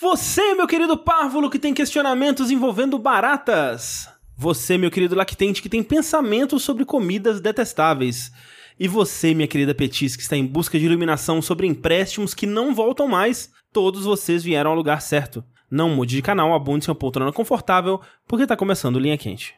Você, meu querido párvulo, que tem questionamentos envolvendo baratas. Você, meu querido lactente, que tem pensamentos sobre comidas detestáveis. E você, minha querida Petis, que está em busca de iluminação sobre empréstimos que não voltam mais. Todos vocês vieram ao lugar certo. Não mude de canal, abunde uma poltrona confortável, porque está começando Linha Quente.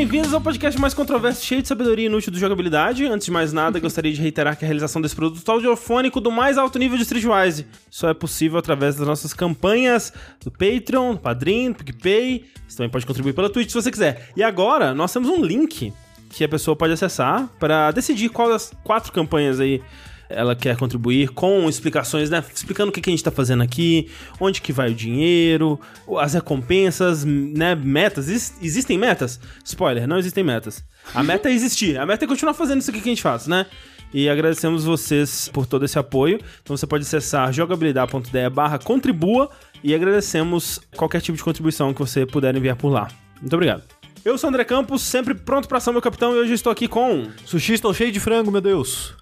Bem-vindos ao podcast mais controverso, cheio de sabedoria inútil do jogabilidade. Antes de mais nada, gostaria de reiterar que a realização desse produto audiofônico do mais alto nível de Streetwise só é possível através das nossas campanhas do Patreon, do Padrim, do PicPay. Você também pode contribuir pela Twitch se você quiser. E agora, nós temos um link que a pessoa pode acessar para decidir qual das quatro campanhas aí ela quer contribuir com explicações, né? Explicando o que, que a gente tá fazendo aqui, onde que vai o dinheiro, as recompensas, né? Metas. Ex- existem metas? Spoiler, não existem metas. A meta é existir. A meta é continuar fazendo isso aqui que a gente faz, né? E agradecemos vocês por todo esse apoio. Então você pode acessar jogabilidade.de barra contribua e agradecemos qualquer tipo de contribuição que você puder enviar por lá. Muito obrigado. Eu sou o André Campos, sempre pronto pra ação, meu capitão, e hoje estou aqui com... Sushi estão cheio de frango, meu Deus.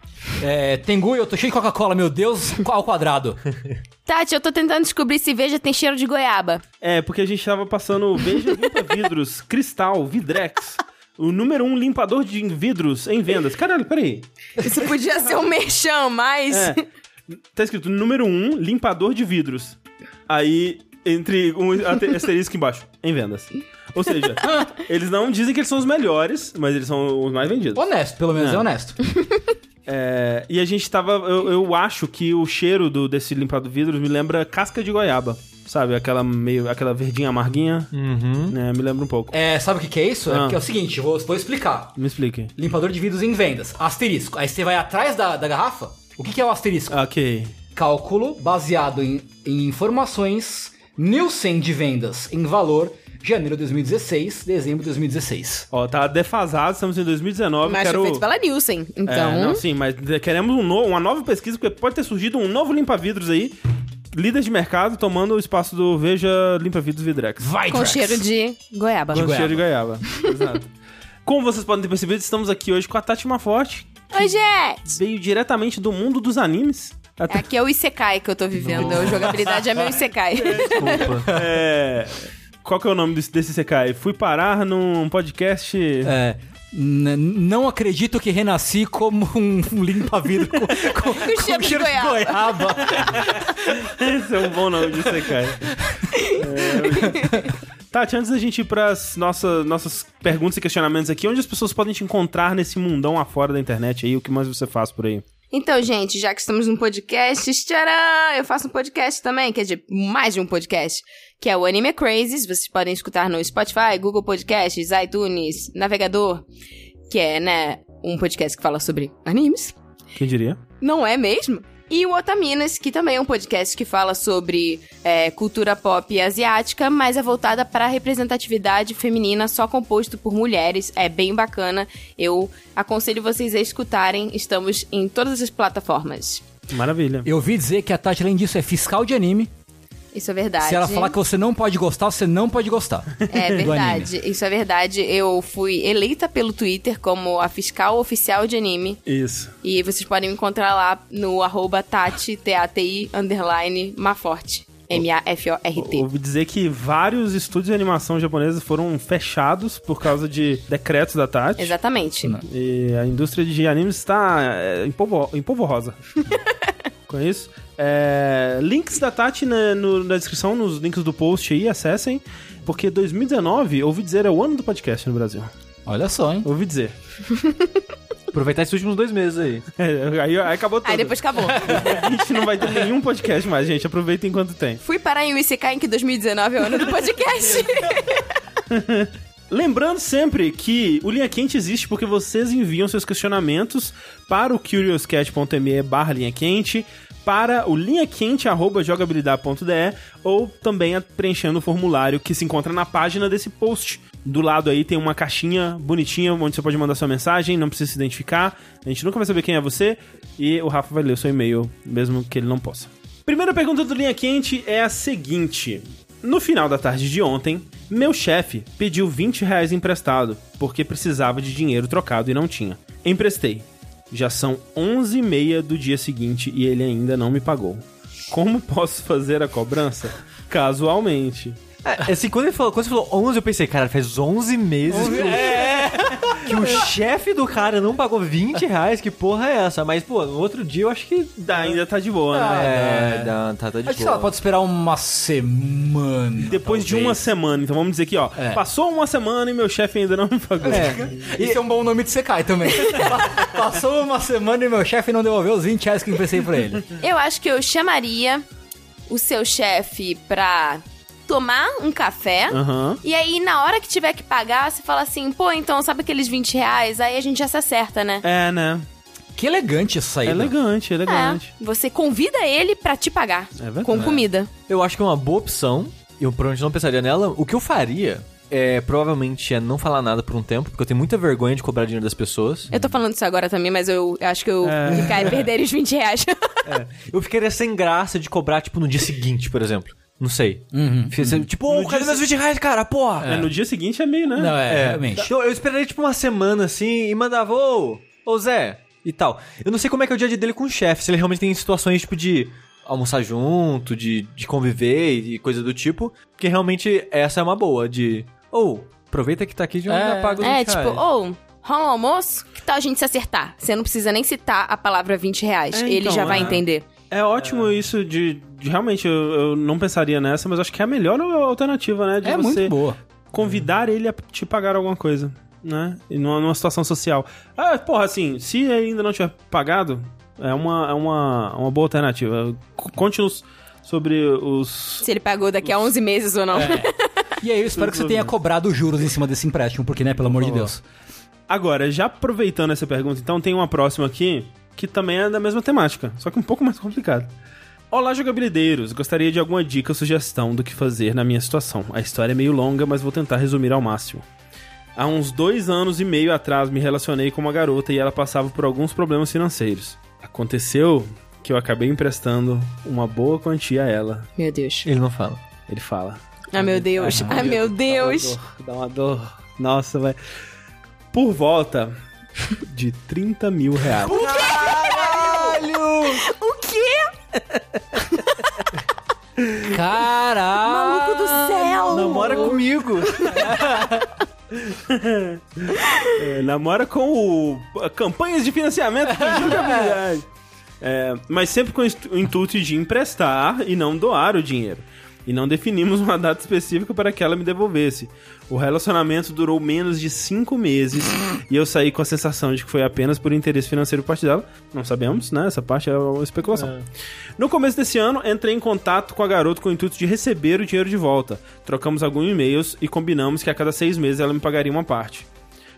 É, Tengu, eu tô cheio de Coca-Cola, meu Deus, ao quadrado. Tati, eu tô tentando descobrir se veja tem cheiro de goiaba. É, porque a gente tava passando Veja Limpa Vidros, Cristal, Vidrex. O número um limpador de vidros em vendas. Caralho, peraí. Isso podia ser um merchan, mas... É, tá escrito número um limpador de vidros. Aí, entre um asterisco embaixo, em vendas. Ou seja, eles não dizem que eles são os melhores, mas eles são os mais vendidos. Honesto, pelo menos é, É. honesto. É, e a gente tava. Eu, eu acho que o cheiro do, desse limpador de vidros me lembra casca de goiaba. Sabe? Aquela meio. aquela verdinha amarguinha. Uhum. né, me lembra um pouco. É, sabe o que, que é isso? Ah. É, é o seguinte, vou, vou explicar. Me explique. Limpador de vidros em vendas, asterisco. Aí você vai atrás da, da garrafa, o que, que é o asterisco? Ok. Cálculo baseado em, em informações Nielsen de vendas em valor janeiro de 2016, dezembro de 2016. Ó, tá defasado, estamos em 2019. Mas quero... foi feito pela Nielsen, então... É, não, sim, mas queremos um no- uma nova pesquisa, porque pode ter surgido um novo limpa-vidros aí. Líderes de mercado tomando o espaço do Veja Limpa-Vidros Vidrex. Vai, com Drax. cheiro de goiaba. Com goiaba. cheiro de goiaba. Exato. Como vocês podem ter percebido, estamos aqui hoje com a Tati Maforte. Oi, gente! Veio diretamente do mundo dos animes. Até Aqui é o Isekai que eu tô vivendo. A jogabilidade é meu Isekai. Desculpa. É. Qual que é o nome desse, desse Sekai? Fui parar num podcast. É, n- não acredito que renasci como um, limpa-vidro com, com, com cheiro de goiaba. goiaba. Esse é um bom nome de Sekai. É... Tati, antes da gente ir pras nossas, nossas perguntas e questionamentos aqui, onde as pessoas podem te encontrar nesse mundão afora da internet aí? O que mais você faz por aí? Então, gente, já que estamos num podcast, tcharam! Eu faço um podcast também, quer dizer, mais de um podcast, que é o Anime Crazes. Vocês podem escutar no Spotify, Google Podcasts, iTunes, Navegador, que é, né, um podcast que fala sobre animes. Quem diria? Não é mesmo? E o Otaminas, que também é um podcast que fala sobre é, cultura pop asiática, mas é voltada para a representatividade feminina, só composto por mulheres. É bem bacana. Eu aconselho vocês a escutarem. Estamos em todas as plataformas. Maravilha. Eu ouvi dizer que a Tati, além disso, é fiscal de anime. Isso é verdade. Se ela falar que você não pode gostar, você não pode gostar. É verdade, isso é verdade. Eu fui eleita pelo Twitter como a fiscal oficial de anime. Isso. E vocês podem me encontrar lá no arroba Tati, T-A-T-I, underline, Maforte. M-A-F-O-R-T. Ouvi dizer que vários estúdios de animação japoneses foram fechados por causa de decretos da Tati. Exatamente. E a indústria de animes está é, em, polvo, em polvorosa. Com isso. É, links da Tati na, no- na descrição, nos links do post aí, acessem. Porque 2019, ouvi dizer, é o ano do podcast no Brasil. Olha só, hein? Ouvi dizer. Aproveitar esses últimos dois meses aí. É, aí, aí acabou tudo. Aí depois acabou. A gente não vai ter nenhum podcast mais, gente. Aproveita enquanto tem. Fui parar em Isekai em que 2019 é o ano do podcast. Lembrando sempre que o Linha Quente existe porque vocês enviam seus questionamentos para o curiouscat.me barra linha quente, para o linhaquente.jogabilidade.de ou também preenchendo o formulário que se encontra na página desse post Do lado aí tem uma caixinha bonitinha onde você pode mandar sua mensagem, não precisa se identificar. A gente nunca vai saber quem é você e o Rafa vai ler o seu e-mail, mesmo que ele não possa. Primeira pergunta do Linha Quente é a seguinte: No final da tarde de ontem, meu chefe pediu 20 reais emprestado porque precisava de dinheiro trocado e não tinha. Emprestei. Já são 11h30 do dia seguinte e ele ainda não me pagou. Como posso fazer a cobrança? Casualmente. É, assim, quando, ele falou, quando você falou 11, eu pensei, cara, faz 11 meses que, o, que o chefe do cara não pagou 20 reais, que porra é essa? Mas, pô, no outro dia eu acho que... Dá, ainda tá de boa, né? É, dá, tá, tá de Acho que boa. ela pode esperar uma semana. Depois de talvez. uma semana, então vamos dizer aqui, ó. É. Passou uma semana e meu chefe ainda não me pagou. É, Isso é um bom nome de Sekai também. Pa- Passou uma semana e meu chefe não devolveu os 20 reais que eu emprestei pra ele. Eu acho que eu chamaria o seu chefe pra tomar um café. Aham. E aí, na hora que tiver que pagar, você fala assim, pô, então sabe aqueles 20 reais? Aí a gente já se acerta, né? É, né? Que elegante essa É saída. elegante, elegante. É, você convida ele pra te pagar. É verdade. Com comida. eu acho que é uma boa opção. Eu provavelmente não pensaria nela. O que eu faria é, provavelmente, é não falar nada por um tempo, porque eu tenho muita vergonha de cobrar dinheiro das pessoas. Eu tô falando isso agora também, mas eu acho que eu É. ficar perder os 20 reais. Eu ficaria sem graça de cobrar, tipo, no dia seguinte, por exemplo. Não sei. Uhum. Fiz- Tipo, ô, No cadê meus 20 reais, cara? Porra! É, no dia seguinte é meio, né? Não, é, É, realmente. Então, eu esperaria tipo uma semana assim e mandava, ô, ô Zé, e tal. Eu não sei como é que é o dia a dia dele com o chefe, se ele realmente tem situações tipo de almoçar junto, de, de conviver e coisa do tipo, porque realmente essa é uma boa, de, ô, aproveita que tá aqui de onde É. já paga os é, 20 tipo, ou, rola um almoço? Que tal a gente se acertar? Você não precisa nem citar a palavra 20 reais. É, ele então, já vai é. entender. É ótimo isso de, de- Realmente, eu, eu não pensaria nessa, mas acho que é a melhor alternativa, né? De É você muito boa. convidar ele a te pagar alguma coisa, né? E numa, numa situação social. Ah, porra, assim, se ele ainda não tiver pagado, é uma, é uma, uma boa alternativa. Conte-nos sobre os. Se ele pagou daqui a 11 meses ou não. E aí eu espero que você tenha cobrado juros em cima desse empréstimo, porque, né, pelo amor de Deus. Agora, já aproveitando essa pergunta, então tem uma próxima aqui que também é da mesma temática, só que um pouco mais complicado. Olá, jogabilideiros! Gostaria de alguma dica ou sugestão do que fazer na minha situação. A história é meio longa, mas vou tentar resumir ao máximo. Há uns dois anos e meio atrás me relacionei com uma garota e ela passava por alguns problemas financeiros. Aconteceu que eu acabei emprestando uma boa quantia a ela. Meu Deus. Ele não fala. Ele fala. Ah, meu Deus. Ah, meu Deus. Dá uma dor. Nossa, vai. Por volta de 30 mil reais. O quê? Caralho! Maluco do céu! Namora comigo! É, namora com o campanhas de financiamento de jogabilidade. É, mas sempre com o intuito de emprestar e não doar o dinheiro. E não definimos uma data específica para que ela me devolvesse. O relacionamento durou menos de cinco meses e eu saí com a sensação de que foi apenas por interesse financeiro por parte dela. Não sabemos, né? Essa parte é uma especulação. No começo desse ano, entrei em contato com a garota com o intuito de receber o dinheiro de volta. Trocamos alguns e-mails e combinamos que a cada seis meses ela me pagaria uma parte.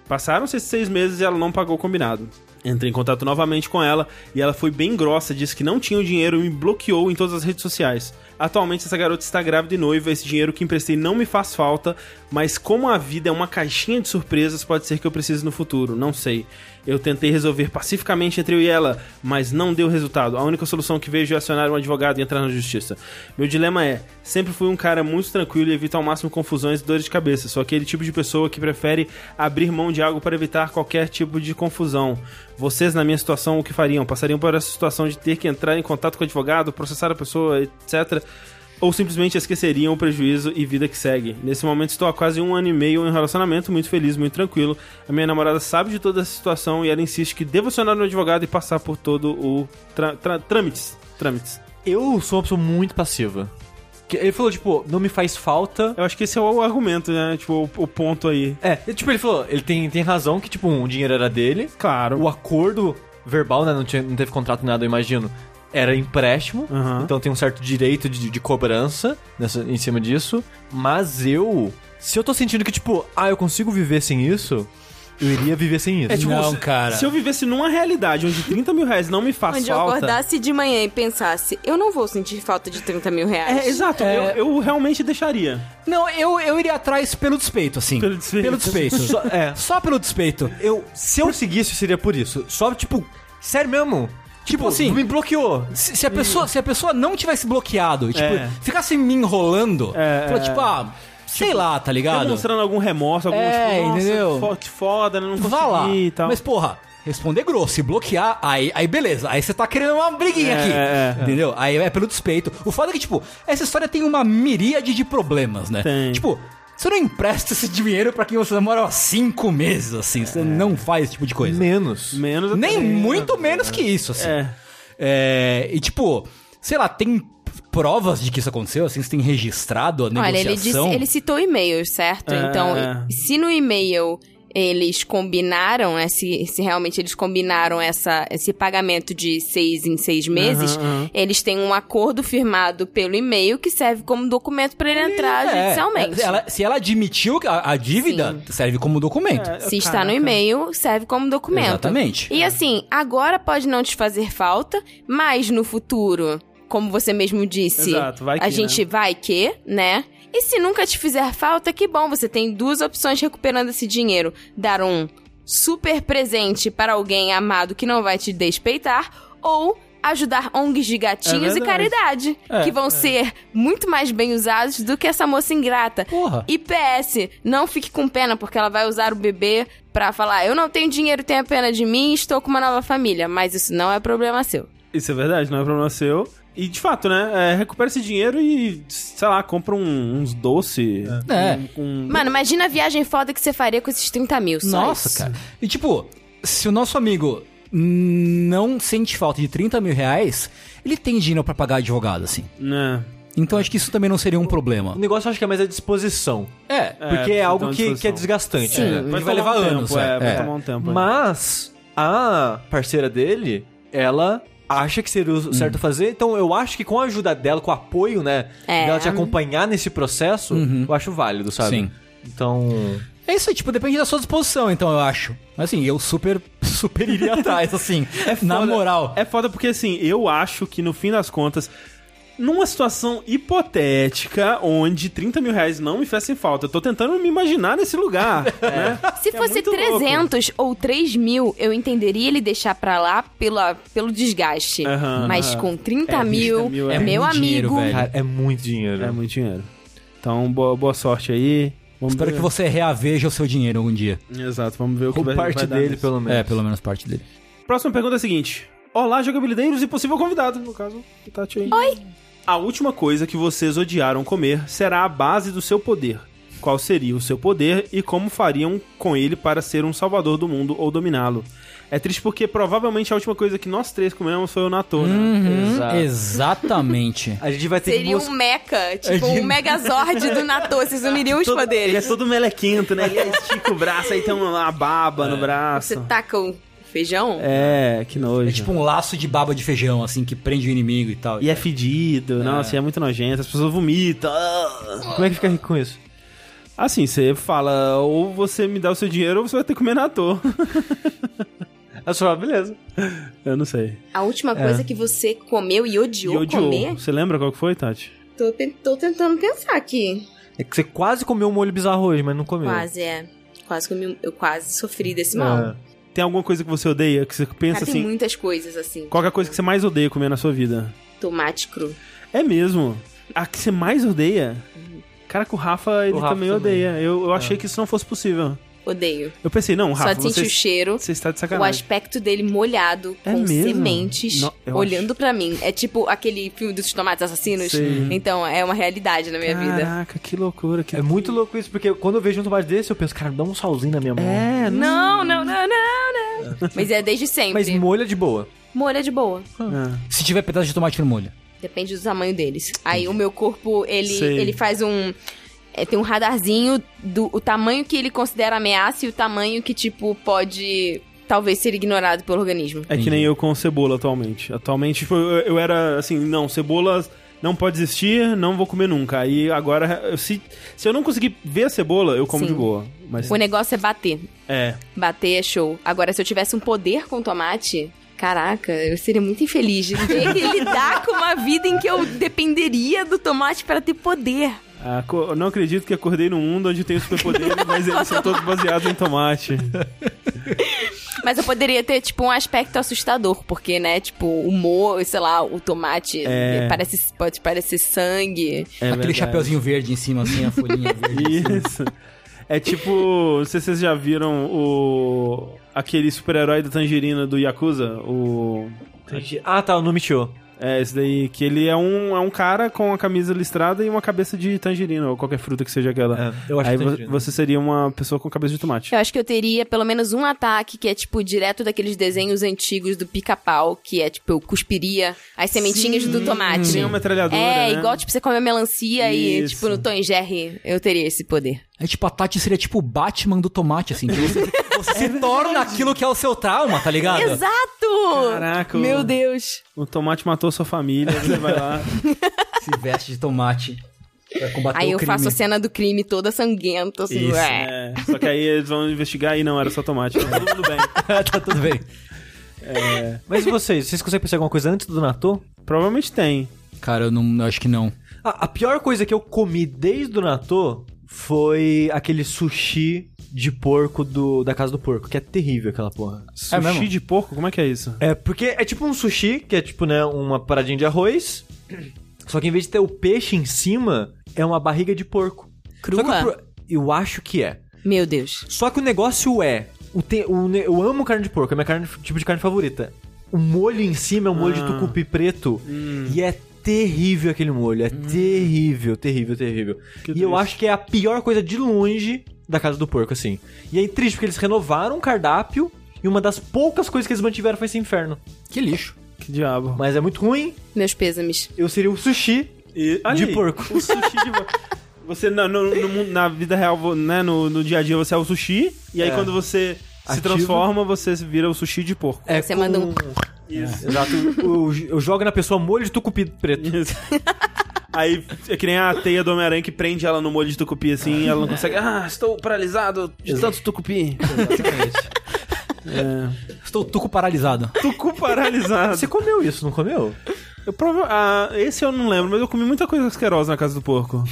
Passaram-se esses seis meses e ela não pagou o combinado. Entrei em contato novamente com ela e ela foi bem grossa, disse que não tinha o dinheiro e me bloqueou em todas as redes sociais. Atualmente essa garota está grávida e noiva, esse dinheiro que emprestei não me faz falta, mas como a vida é uma caixinha de surpresas, pode ser que eu precise no futuro, não sei. Eu tentei resolver pacificamente entre eu e ela, mas não deu resultado. A única solução que vejo é acionar um advogado e entrar na justiça. Meu dilema é: sempre fui um cara muito tranquilo e evito ao máximo confusões e dores de cabeça. Sou aquele tipo de pessoa que prefere abrir mão de algo para evitar qualquer tipo de confusão. Vocês, na minha situação, o que fariam? Passariam por essa situação de ter que entrar em contato com o advogado, processar a pessoa, etc. Ou simplesmente esqueceriam o prejuízo e vida que segue. Nesse momento estou há quase um ano e meio em um relacionamento muito feliz, muito tranquilo. A minha namorada sabe de toda essa situação e ela insiste que devo acionar no advogado e passar por todo o trâmites. Trâmites. Eu sou uma pessoa muito passiva. Ele falou, tipo, não me faz falta. Eu acho que esse é o argumento, né? Tipo, o, o ponto aí. É, tipo, ele falou, ele tem, tem razão que, tipo, o dinheiro era dele. Claro. O acordo verbal, né? Não, tinha, não teve contrato nada, eu imagino. Era empréstimo. Aham. Então tem um certo direito de, de cobrança nessa, em cima disso. Mas eu. Se eu tô sentindo que, tipo, ah, eu consigo viver sem isso. Eu iria viver sem isso. É tipo, Não, se- cara. Se eu vivesse numa realidade onde 30 mil reais não me faz Onde eu falta. acordasse de manhã e pensasse, eu não vou sentir falta de 30 mil reais. É, exato, É. Eu, eu realmente deixaria. Não, eu, eu iria atrás pelo despeito, assim. Pelo despeito. Pelo despeito. Só- é. Só pelo despeito. Eu, se eu seguisse, seria por isso. Só, tipo, sério mesmo. Tipo, assim, me bloqueou. Se, se a pessoa, se a pessoa não tivesse bloqueado, tipo, É. ficasse me enrolando, É, fala, é. tipo, ah, sei lá, tá ligado? Demonstrando algum remorso, algum É, tipo, nossa, entendeu? foda, né? não consegui Vá lá. e tal. Mas, porra, responder grosso e bloquear, aí, aí beleza. Aí você tá querendo uma briguinha É, aqui. é, é. Entendeu? Aí é pelo despeito. O foda é que, tipo, essa história tem uma miríade de problemas, né? Tem. Tipo, você não empresta esse dinheiro pra quem você namora há cinco meses, assim. Você não faz esse tipo de coisa. Menos. Menos Nem muito menos que isso, assim. É. É, e tipo, sei lá, tem provas de que isso aconteceu? Assim, você tem registrado a Olha, ele, negociação? disse, ele citou e-mails, certo? É. Então, se no e-mail eles combinaram, né, se, se realmente eles combinaram essa, esse pagamento de seis em seis meses, Aham, aham. eles têm um acordo firmado pelo e-mail que serve como documento para ele entrar É, judicialmente. ela- se ela admitiu a, a dívida, serve como documento. É, Se está no e-mail, serve como documento. Exatamente. E assim, agora pode não te fazer falta, mas no futuro, como você mesmo disse, Exato, vai a que, gente vai que, né? E se nunca te fizer falta, que bom, você tem duas opções recuperando esse dinheiro. Dar um super presente para alguém amado que não vai te despeitar, ou ajudar ONGs de gatinhos É e caridade, É, que vão ser muito mais bem usados do que essa moça ingrata. Porra. E PS, não fique com pena, porque ela vai usar o bebê pra falar: eu não tenho dinheiro, tenha pena de mim, estou com uma nova família. Mas isso não é problema seu. Isso é verdade, não é problema seu. E de fato, né? é, recupera esse dinheiro e, sei lá, compra um- uns doces. É. Um, um- Mano, imagina a viagem foda que você faria com esses 30 mil. Só Nossa, isso. cara. E tipo, se o nosso amigo não sente falta de 30 mil reais, ele tem dinheiro pra pagar advogado, assim. né? Então acho que isso também não seria um problema. O negócio eu acho que é mais a disposição. É, É, Porque é precisa algo que, que é desgastante. Sim. né? Vai tomar levar um anos, tempo, é. é, vai É. tomar um tempo. é. Mas a parceira dele, ela acha que seria o certo fazer. Então eu acho que com a ajuda dela, com o apoio, né? É. Dela te acompanhar nesse processo, eu acho válido, sabe? Sim. Então. É isso aí, tipo, depende da sua disposição, então eu acho. Mas assim, eu super, super iria atrás, assim. na foda- moral. É foda porque, assim, eu acho que no fim das contas, numa situação hipotética onde 30 mil reais não me fizessem falta, eu tô tentando me imaginar nesse lugar, né? Se Que é fosse muito louco. 300 ou 3 mil, eu entenderia ele deixar pra lá pela, pelo desgaste. Aham, Mas aham. com 30 É, mil, 30 mil é meu dinheiro, amigo. Cara, é muito dinheiro. É muito dinheiro. Então, boa, boa sorte aí. Vamos Espero ver. que você reaveja o seu dinheiro algum dia. Exato, vamos ver o que Ou vai, parte vai dar dele, nisso. pelo menos. É, pelo menos parte dele. Próxima pergunta é a seguinte. Olá, jogabilideiros e possível convidado, no caso, o Tati aí. Oi! A última coisa que vocês odiaram comer será a base do seu poder. Qual seria o seu poder e como fariam com ele para ser um salvador do mundo ou dominá-lo? É triste porque provavelmente a última coisa que nós três comemos foi o natô, né? Uhum, Exato. exatamente. A gente vai ter Seria que um mecha, tipo um megazord do Natô. Vocês uniriam os Todo- poderes. Ele é todo melequento, né? Ele estica o braço, aí tem uma baba no braço. Você taca o feijão? É, que nojo. É tipo um laço de baba de feijão, assim, que prende o inimigo e tal. E é fedido, nossa, e é muito nojento, as pessoas vomitam. ah. Como é que fica rico com isso? Assim, você fala, ou você me dá o seu dinheiro, ou você vai ter que comer na toa. É só, beleza. Eu não sei. A última coisa que você comeu e odiou, E odiou. comer? Você lembra qual que foi, Tati? Tô, te- tô tentando pensar aqui. É que você quase comeu um molho bizarro hoje, mas não comeu. Quase, é. Quase comi, eu quase sofri desse mal. É. Tem alguma coisa que você odeia, que você pensa Cara, tem assim... muitas coisas assim. Qual é a coisa que você mais odeia comer na sua vida? Tomate cru. É mesmo? A que você mais odeia? Cara, que o Rafa, ele Rafa também, também. odeia. Eu, eu achei que isso não fosse possível. Odeio. Eu pensei, não, Rafa, Só você, o cheiro. você está de O sacanagem. aspecto dele molhado, É com mesmo? sementes, eu olhando pra mim. É tipo aquele filme dos tomates assassinos. Sei. Então, é uma realidade na minha vida. Caraca, que loucura. Que... É muito louco isso, porque quando eu vejo um tomate desse, eu penso, cara, dá um salzinho na minha mão. É, Não, não, não, não, não. Mas é desde sempre. Mas molho é de boa. Molho é de boa. É. Se tiver pedaço de tomate no molho. Depende do tamanho deles. Aí o meu corpo, ele, Sei. ele faz um. é, tem um radarzinho do o tamanho que ele considera ameaça e o tamanho que, tipo, pode talvez ser ignorado pelo organismo. É que nem eu com cebola atualmente. Atualmente, tipo, eu, eu era assim, não, cebola não pode existir, não vou comer nunca. Aí agora, se, se eu não conseguir ver a cebola, eu como Sim. de boa. Mas O negócio é bater. é. Bater é show. Agora, se eu tivesse um poder com tomate, caraca, eu seria muito infeliz de ter que lidar com uma vida em que eu dependeria do tomate para ter poder. Ah, não acredito que acordei num mundo onde tem superpoderes, mas eles são todos baseados em tomate. Mas eu poderia ter, tipo, um aspecto assustador, porque, né, tipo, o mo, sei lá, o tomate É. parece, pode parecer sangue. É Aquele verdade. chapeuzinho verde em cima, assim, a folhinha verde. Isso. É tipo, não sei se vocês já viram o aquele super-herói da tangerina do Yakuza, o Ah, tá, o Numichio. é esse daí que ele é um é um cara com a camisa listrada e uma cabeça de tangerina ou qualquer fruta que seja aquela. É, eu acho Aí tangerina. você seria uma pessoa com cabeça de tomate. Eu acho que eu teria pelo menos um ataque que é, tipo, direto daqueles desenhos antigos do pica-pau, que é, tipo, eu cuspiria as sementinhas do tomate. Tem uma metralhadora, É, né? igual, tipo, você come a melancia e, Isso. tipo, no Tom e Jerry, eu teria esse poder. É tipo, a Tati seria tipo o Batman do tomate, assim. Que você, você se torna aquilo que é o seu trauma, tá ligado? Exato! Caraca, o- Meu Deus! O tomate matou sua família, você vai lá. Se veste de tomate pra combater Aí o eu crime. faço a cena do crime toda sanguenta, assim, Isso, ué. É, só que aí eles vão investigar e não era só tomate. Tá tudo bem. tá tudo bem. Mas e vocês? Vocês conseguem pensar alguma coisa antes do Natô? Provavelmente tem. Cara, eu não eu acho que não. Ah, a pior coisa que eu comi desde o Natô foi aquele sushi de porco do, da casa do porco, que é terrível aquela porra. Sushi mesmo? de porco, como é que é isso? É, porque é tipo um sushi, que é tipo, né, uma paradinha de arroz, só que em vez de ter o peixe em cima, é uma barriga de porco. Crua? Só que eu, eu acho que é. Meu Deus. Só que o negócio é, o te- o eu amo carne de porco, é minha carne, tipo de carne favorita. O molho em cima é um molho de Ah. tucupi preto Hum. e é terrível aquele molho, é terrível, terrível, terrível. Que e eu triste. acho que é a pior coisa de longe da casa do porco, assim. E é triste porque eles renovaram o cardápio e uma das poucas coisas que eles mantiveram foi esse inferno. Que lixo. Que diabo. Mas é muito ruim. Meus pêsames. Eu seria o sushi E- olha de aí, porco. O sushi de porco. Você, na, no- no mundo- na vida real, né, no, no dia a dia, você é o sushi. E aí, É. quando você se Ativa. transforma, você vira o sushi de porco. É Você com- manda um- Isso. Exato. Eu, eu jogo na pessoa molho de tucupi preto. Isso. Aí é que nem a teia do Homem-Aranha que prende ela no molho de tucupi assim e ela não consegue. Ah, estou paralisado de tanto tucupi. É. Estou tuco paralisado. Tucu paralisado. Você comeu isso, não comeu? Eu prova... ah, esse eu não lembro, mas eu comi muita coisa asquerosa na casa do porco.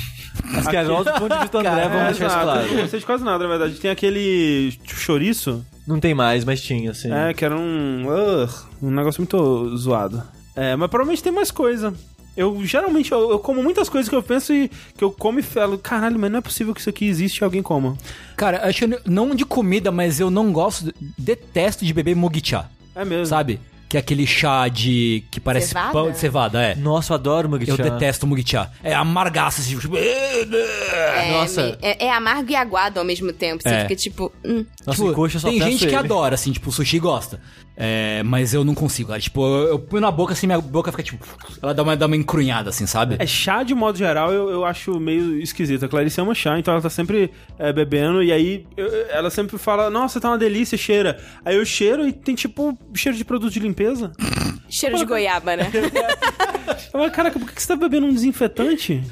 Asqueroso do ponto de vista do André, vamos deixar isso claro. Eu não gostei de quase nada, na verdade. Tem aquele chouriço, Não tem mais, mas tinha, assim. é, que era um. ugh, um negócio muito zoado. É, mas provavelmente tem mais coisa. Eu geralmente eu, eu como muitas coisas que eu penso e que eu como e falo, caralho, mas não é possível que isso aqui existe e alguém coma. Cara, acho que não de comida, mas eu não gosto, detesto de beber mogichá, É mesmo. sabe? Que é aquele chá de. que parece Cevada? pão de cevada, é. Nossa, eu adoro Mugicha. Eu detesto mugichá. É amargaça, assim, tipo... É, Nossa. é, é amargo e aguado ao mesmo tempo. Você É. fica tipo. hum. Nossa, Tipo, coxa só tem gente que ele. adora, assim, tipo, o sushi gosta. É, mas eu não consigo, cara. Tipo, eu, eu ponho na boca, assim, minha boca fica, tipo... Ela dá uma, dá uma encrunhada, assim, sabe? É chá de modo geral, eu, eu acho meio esquisito. A Clarice ama chá, então ela tá sempre é, bebendo e aí eu- ela sempre fala, nossa, tá uma delícia, cheira. Aí eu cheiro e tem tipo cheiro de produto de limpeza. Cheiro de goiaba, né? Eu falo, caraca, por que você tá bebendo um desinfetante?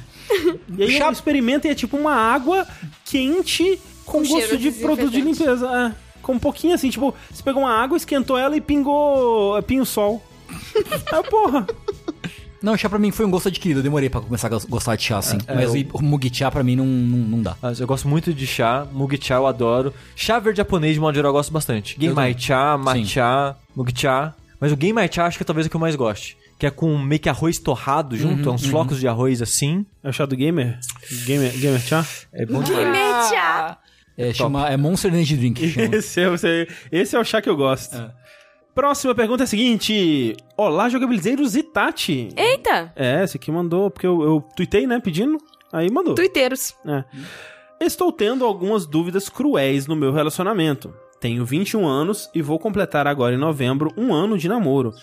E aí Chá- eu experimento e é tipo uma água quente com, Com gosto de de produto de limpeza. É. Com um pouquinho assim, tipo, você pegou uma água, esquentou ela e pingou é, pinho-sol. É, porra. Não, chá pra mim foi um gosto adquirido. Eu demorei pra começar a gos- gostar de chá, assim. É, mas eu- o mugichá pra mim não, não, não dá. Eu gosto muito de chá, Mugicha eu adoro. Chá verde japonês, de modo geral, eu gosto bastante. Genmai cha, matcha, Mugicha. Mas o Genmai cha acho que é talvez o que eu mais goste. Que é com meio que arroz torrado junto, é uns flocos de arroz assim. É o chá do gamer? Gamer, gamer chá? É bom demais. Mecha! É, chama, é Monster Energy Drink. Esse é, esse, esse é o chá que eu gosto. É. Próxima pergunta é a seguinte: Olá, jogabilizeiros e Tati. Eita! É, esse aqui mandou, porque eu, eu tuitei, né, pedindo. Aí mandou. Tuiteiros. É. Estou tendo algumas dúvidas cruéis no meu relacionamento. Tenho 21 anos e vou completar agora em novembro um ano de namoro.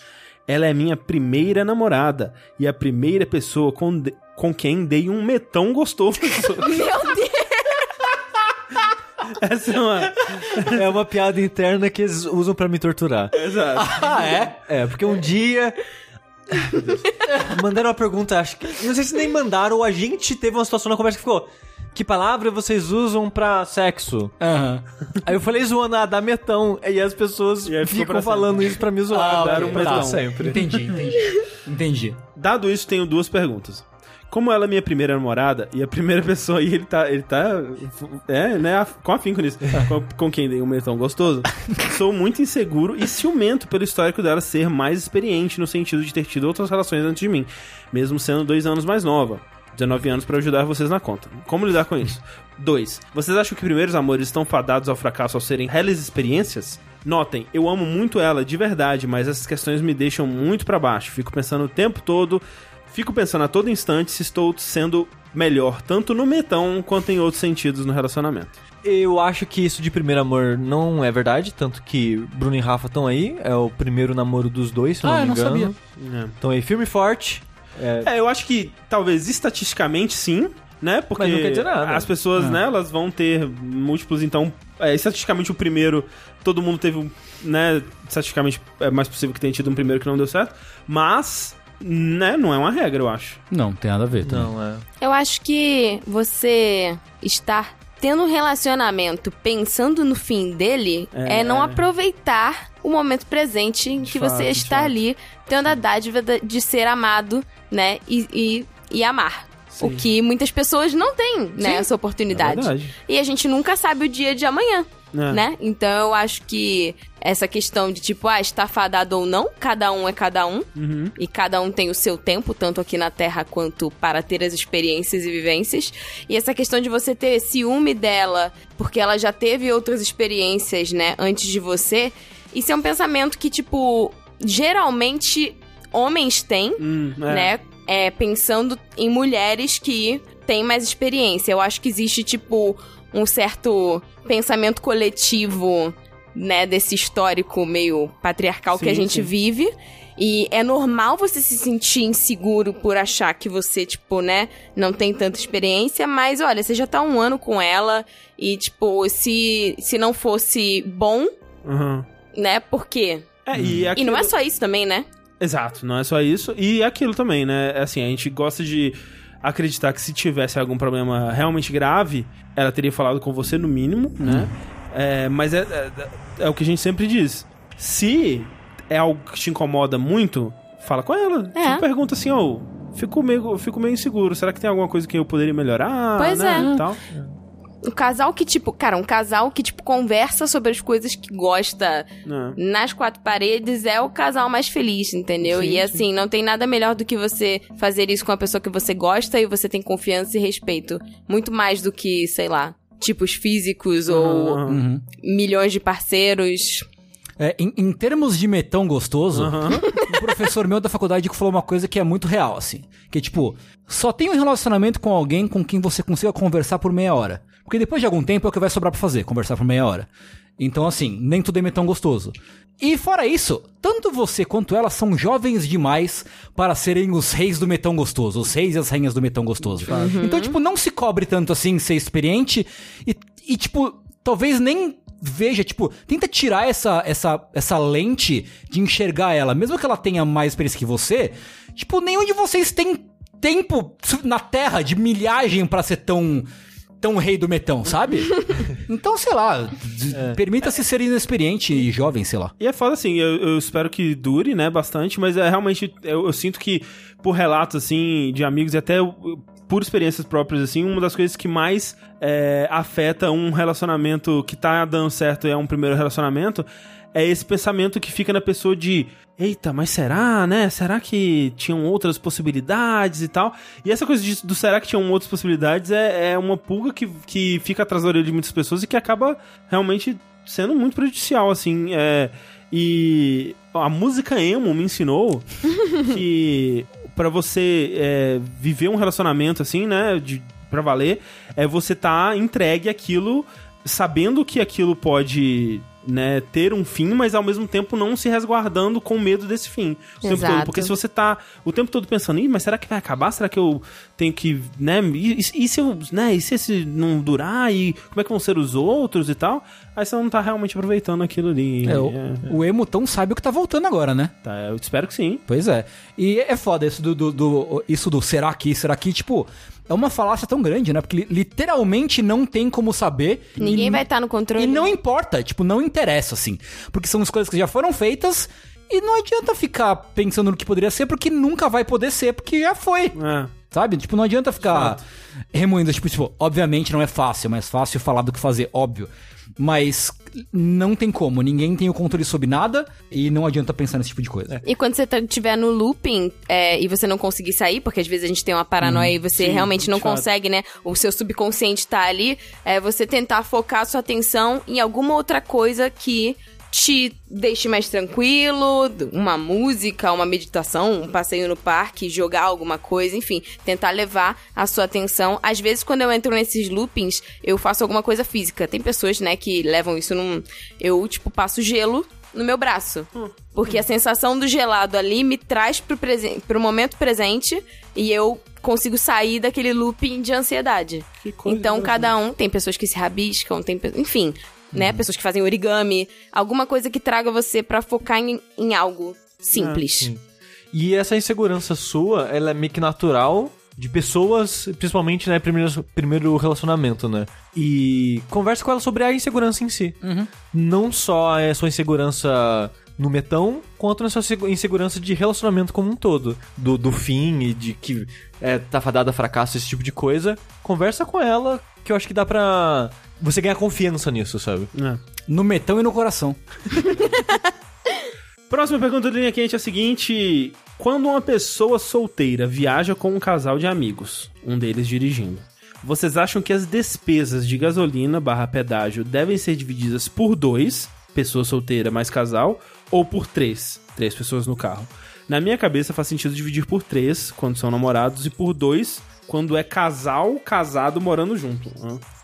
Ela é minha primeira namorada e a primeira pessoa com, de- com quem dei um metão gostoso. Meu Deus! Essa é uma. É uma piada interna que eles usam pra me torturar. Exato. Ah, é? É, porque um dia Mandaram uma pergunta, acho que. Não sei se nem mandaram, ou a gente teve uma situação na conversa que ficou. Que palavra vocês usam pra sexo? Aham. Aí eu falei zoando, ah, dá metão. E as pessoas E aí ficou ficam pra falando isso pra me zoar. Ah, ok, metão tá. sempre. Entendi, entendi. Entendi. Dado isso, tenho duas perguntas. Como ela é minha primeira namorada e a primeira pessoa aí, ele tá. Ele tá. É, né? Com afinco nisso. com, com quem tem um meio tão gostoso. Sou muito inseguro e ciumento pelo histórico dela ser mais experiente no sentido de ter tido outras relações antes de mim, mesmo sendo dois anos mais nova. 19 anos pra ajudar vocês na conta. Como lidar com isso? 2. Vocês acham que primeiros amores estão fadados ao fracasso ao serem reais experiências? Notem, eu amo muito ela de verdade, mas essas questões me deixam muito pra baixo. Fico pensando o tempo todo, fico pensando a todo instante se estou sendo melhor, tanto no metão quanto em outros sentidos no relacionamento. Eu acho que isso de primeiro amor não é verdade, tanto que Bruno e Rafa estão aí. É o primeiro namoro dos dois, se eu não Ah, me eu não engano. sabia. É. Estão aí firme e forte. É, É, eu acho que talvez estatisticamente sim, né? Porque Mas não quer dizer nada. as pessoas, Ah. né, elas vão ter múltiplos, então, é, estatisticamente o primeiro, todo mundo teve, um, né, estatisticamente é mais possível que tenha tido um primeiro que não deu certo, mas, né, não é uma regra, eu acho. Não, tem nada a ver. também. não, é. Eu acho que você estar tendo um relacionamento pensando no fim dele é, É. não aproveitar o momento presente em De que fato, você está ali tendo a dádiva de ser amado, né? E, e, e amar. O Sim. que muitas pessoas não têm, né? Sim. Essa É oportunidade. verdade. e a gente nunca sabe o dia de amanhã, É. né? Então eu acho que essa questão de tipo, ah, está fadado ou não, cada um é cada um. Uhum. E cada um tem o seu tempo, tanto aqui na Terra quanto para ter as experiências e vivências. E essa questão de você ter ciúme dela, porque ela já teve outras experiências, né, antes de você. Isso é um pensamento que, tipo, geralmente homens têm, Hum, é. né? É, pensando em mulheres que têm mais experiência. Eu acho que existe, tipo, um certo pensamento coletivo, né, desse histórico meio patriarcal que a Sim, gente sim. vive. E é normal você se sentir inseguro por achar que você, tipo, né, não tem tanta experiência, mas olha, você já tá um ano com ela e, tipo, se, se não fosse bom, Uhum. né, por quê? É, e, E não é aquilo- só isso também, né? Exato, não é só isso. E aquilo também, né? Assim, a gente gosta de acreditar que se tivesse algum problema realmente grave, ela teria falado com você no mínimo, né? É, mas é, é, é o que a gente sempre diz. Se é algo que te incomoda muito, fala com ela. É. Tipo, pergunta assim, ô, fico meio, fico meio inseguro. Será que tem alguma coisa que eu poderia melhorar? Pois né? é. E tal. Um casal que, tipo, cara, um casal que, tipo, conversa sobre as coisas que gosta Né? nas quatro paredes é o casal mais feliz, entendeu? Sim, e assim, não tem nada melhor do que você fazer isso com a pessoa que você gosta e você tem confiança e respeito. Muito mais do que, sei lá, tipos físicos ou. Uhum. milhões de parceiros. É, em, em termos de metão gostoso, Aham. um professor meu da faculdade falou uma coisa que é muito real, assim. Que é tipo, só tem um relacionamento com alguém com quem você consiga conversar por meia hora. Porque depois de algum tempo é o que vai sobrar pra fazer, conversar por meia hora. Então, assim, nem tudo é metão gostoso. E fora isso, tanto você quanto ela são jovens demais para serem os reis do metão gostoso, os reis e as rainhas do metão gostoso. Então, tipo, não se cobre tanto assim ser experiente e, e tipo, talvez nem veja, tipo, tenta tirar essa, essa, essa lente de enxergar ela, mesmo que ela tenha mais experiência que você, tipo, nenhum de vocês tem tempo na Terra de milhagem pra ser tão tão rei do metão, sabe? então, sei lá, d- permita-se ser inexperiente e jovem, sei lá. E é foda assim, eu, eu espero que dure, né, bastante, mas é realmente, eu, eu sinto que, por relatos, assim, de amigos e até eu- por experiências próprias, assim, uma das coisas que mais é, afeta um relacionamento que tá dando certo e é um primeiro relacionamento, é esse pensamento que fica na pessoa de eita, mas será, né? Será que tinham outras possibilidades e tal? E essa coisa de- do será que tinham outras possibilidades é, é uma pulga que, que fica atrás da orelha de muitas pessoas e que acaba realmente sendo muito prejudicial, assim. É, e a música emo me ensinou que pra você é, viver um relacionamento assim, né, de, pra valer, é você tá entregue àquilo, sabendo que aquilo pode né, ter um fim, mas ao mesmo tempo não se resguardando com medo desse fim. O tempo todo. Porque se você tá o tempo todo pensando, Ih, mas será que vai acabar? Será que eu tenho que, né, e, e se eu, né, e se esse não durar? E como é que vão ser os outros e tal? Aí você não tá realmente aproveitando aquilo ali. É, o, É, o emo tão sabe o que tá voltando agora, né? tá, eu espero que sim. Pois é. E é foda isso do, do, do- isso do será que, será que, tipo, é uma falácia tão grande, né? Porque li- literalmente não tem como saber. Ninguém e, vai estar no controle. E não importa, tipo, não interessa, assim. Porque são as coisas que já foram feitas e não adianta ficar pensando no que poderia ser, porque nunca vai poder ser, porque já foi. É. Sabe? Tipo, não adianta ficar remoendo. Tipo, tipo, obviamente não é fácil, é mais fácil falar do que fazer, óbvio. Mas não tem como, ninguém tem o controle sobre nada e não adianta pensar nesse tipo de coisa. E quando você estiver no looping é, e você não conseguir sair, porque às vezes a gente tem uma paranoia e você sim, realmente não consegue, né? O seu subconsciente tá ali, é você tentar focar a sua atenção em alguma outra coisa que te deixe mais tranquilo, uma música, uma meditação, um passeio no parque, jogar alguma coisa, enfim, tentar levar a sua atenção. Às vezes, quando eu entro nesses loopings, eu faço alguma coisa física. Tem pessoas, né, que levam isso num. Eu, tipo, passo gelo no meu braço. Porque a sensação do gelado ali me traz pro, presen pro momento presente e eu consigo sair daquele looping de ansiedade. Que coisa Então, cada um tem pessoas que se rabiscam, tem enfim, né? Pessoas que fazem origami, alguma coisa que traga você pra focar em, em algo simples. E essa insegurança sua, ela é meio que natural de pessoas, principalmente, né, primeiro, primeiro relacionamento, né? E conversa com ela sobre a insegurança em si. Não só a sua insegurança no metão, quanto na sua segu- insegurança de relacionamento como um todo. Do, do fim e de que é, tá fadada a fracasso, esse tipo de coisa. Conversa com ela, que eu acho que dá pra você ganhar confiança nisso, sabe? É. No metão e no coração. Próxima pergunta do Linha Quente é a seguinte: Quando uma pessoa solteira viaja com um casal de amigos, um deles dirigindo, vocês acham que as despesas de gasolina barra pedágio devem ser divididas por dois, pessoa solteira mais casal, ou por três, três pessoas no carro? Na minha cabeça faz sentido dividir por três, quando são namorados, e por dois, quando é casal casado morando junto.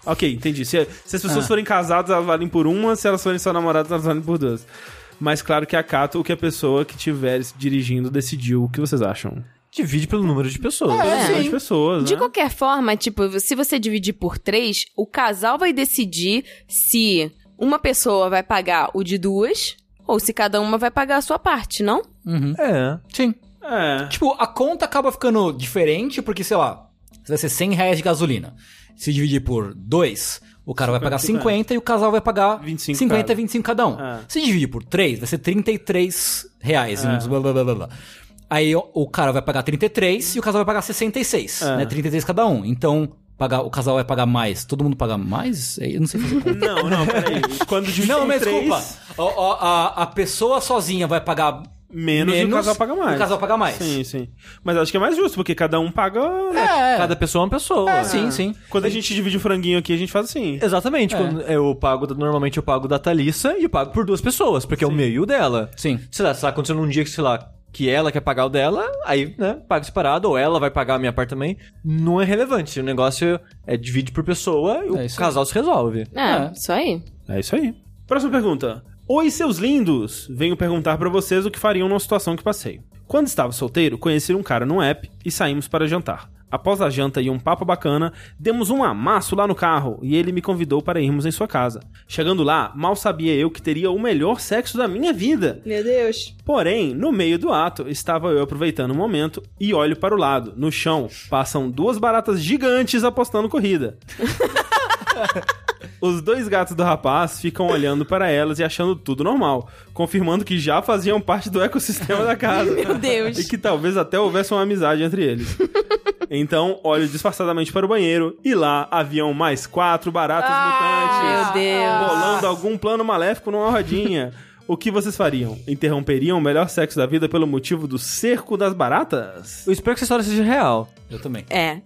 Ok, entendi. Se, se as pessoas Ah. forem casadas, elas valem por uma, se elas forem só namoradas, elas valem por duas. Mas claro que acato o que a pessoa que estiver dirigindo decidiu. O que vocês acham? Divide pelo número de pessoas. É. número de pessoas, De né? qualquer forma, tipo, se você dividir por três, o casal vai decidir se uma pessoa vai pagar o de duas ou se cada uma vai pagar a sua parte, não? Uhum. É. Sim. É. Tipo, a conta acaba ficando diferente porque, sei lá, vai ser 100 reais de gasolina. Se dividir por dois, o cara vai pagar 50, 50 e o casal vai pagar 25 50 cada. 25 cada um. É. Se dividir por três, vai ser 33 reais. É. blá, blá, blá, blá. Aí o, cara vai pagar 33 e o casal vai pagar 66, É. né? 33 cada um. Então, pagar, o casal vai pagar mais. Todo mundo paga mais? Eu não sei fazer conta. Não, não, peraí. Quando divide Não, mas três, desculpa. Ó, a, a pessoa sozinha vai pagar menos, e o casal paga mais. O casal paga mais. Sim, sim. Mas acho que é mais justo, porque cada um paga... né? É, Cada pessoa é uma pessoa. é, sim, sim. Quando a gente divide o franguinho aqui, a gente faz assim. Exatamente. É. Quando eu pago, normalmente eu pago da Thalissa e eu pago por duas pessoas, porque é o meu e o dela. Sim. Sei lá, se tá acontecendo um dia que, sei lá, que ela quer pagar o dela, aí, né, paga separado, ou ela vai pagar a minha parte também. Não é relevante. O negócio é divide por pessoa e o É casal se resolve. É, É. isso aí. É isso aí. Próxima pergunta. Oi, seus lindos! Venho perguntar pra vocês o que fariam numa situação que passei. Quando estava solteiro, conheci um cara num app e saímos para jantar. Após a janta e um papo bacana, demos um amasso lá no carro e ele me convidou para irmos em sua casa. Chegando lá, mal sabia eu que teria o melhor sexo da minha vida. Meu Deus. Porém, no meio do ato, estava eu aproveitando o momento e olho para o lado. No chão, passam duas baratas gigantes apostando corrida. Os dois gatos do rapaz ficam olhando para elas e achando tudo normal, confirmando que já faziam parte do ecossistema da casa. Meu Deus. E que talvez até houvesse uma amizade entre eles. Então, olho disfarçadamente para o banheiro e lá haviam mais quatro baratas mutantes. Meu Deus. Bolando algum plano maléfico numa rodinha. O que vocês fariam? Interromperiam o melhor sexo da vida pelo motivo do cerco das baratas? Eu espero que essa história seja real. Eu também. É.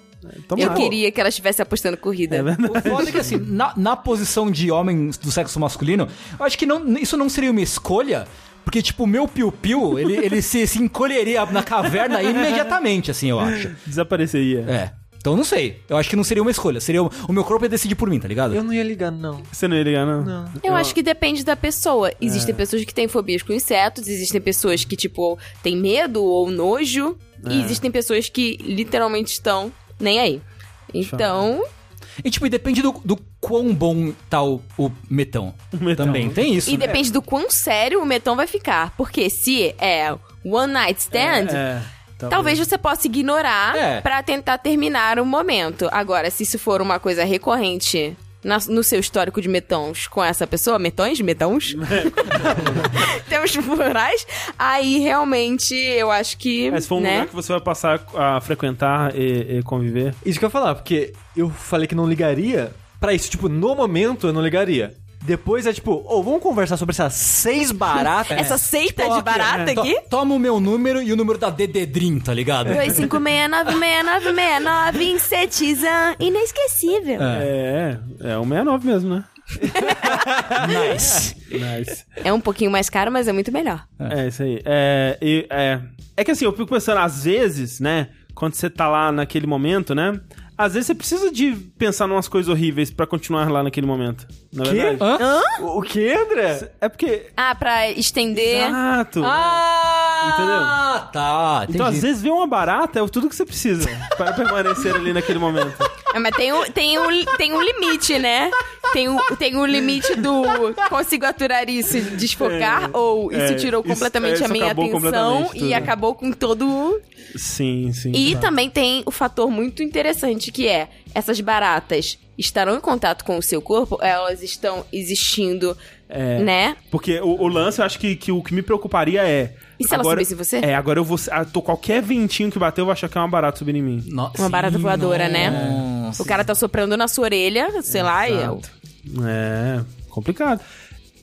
Tomara. Eu queria que ela estivesse apostando corrida. É. O foda é que, assim, na, na posição de homem do sexo masculino, eu acho que não, isso não seria uma escolha, porque, tipo, o meu piu-piu, ele, ele se, se encolheria na caverna imediatamente, assim, eu acho. Desapareceria. É. Então eu não sei. Eu acho que não seria uma escolha. Seria o, o meu corpo ia decidir por mim, tá ligado? Eu não ia ligar, não. Você não ia ligar, não? Não. Eu acho que depende da pessoa. Existem pessoas que têm fobias com insetos, existem pessoas que, tipo, têm medo ou nojo, e existem pessoas que literalmente estão nem aí. Então, E tipo, e depende do, do quão bom tá o, o metão. metão. Também tem isso. e né? depende do quão sério o metão vai ficar. Porque se é one night stand, É, talvez você possa ignorar É. pra tentar terminar o momento. Agora, se isso for uma coisa recorrente na- no seu histórico de metões com essa pessoa, metões, metões, temos plurais, aí realmente eu acho que, É, se for um né? lugar que você vai passar a frequentar e, e conviver. Isso que eu ia falar, porque eu falei que não ligaria pra isso. Tipo, no momento eu não ligaria. Depois é tipo, ô, vamos conversar sobre essas seis baratas. Essa seita Tipo, de barata to- aqui. Toma o meu número e o número da Dededrim, tá ligado? 256969969 Incetizan inesquecível. É, é um 69 mesmo, né? Nice. Nice. É um pouquinho mais caro, mas é muito melhor. É, isso aí. É, e- é, é que assim, eu fico pensando, às vezes, né? Quando você tá lá naquele momento, né? Às vezes você precisa de pensar em umas coisas horríveis pra continuar lá naquele momento. Na Quê? verdade. Hã? O que, André? É porque. Ah, pra estender. Exato. Ah, tá. Entendi. Então, às vezes, ver uma barata é tudo que você precisa para permanecer ali naquele momento. É, mas tem um, tem, um, tem um limite, né? Tem um, tem um limite do consigo aturar isso e desfocar, É, ou isso é, tirou isso- completamente é, a isso minha acabou atenção e acabou com todo. Sim, sim. E tá. também tem o fator muito interessante que é essas baratas estarão em contato com o seu corpo, elas estão existindo, É. né? Porque o, o lance, eu acho que, que o que me preocuparia é. E se ela agora, subisse em você? É, agora eu vou. ah, tô, qualquer ventinho que bater, eu vou achar que é uma barata subindo em mim. No- Uma barata voadora, né? nossa. O cara tá soprando na sua orelha, sei lá, e eu. É, complicado.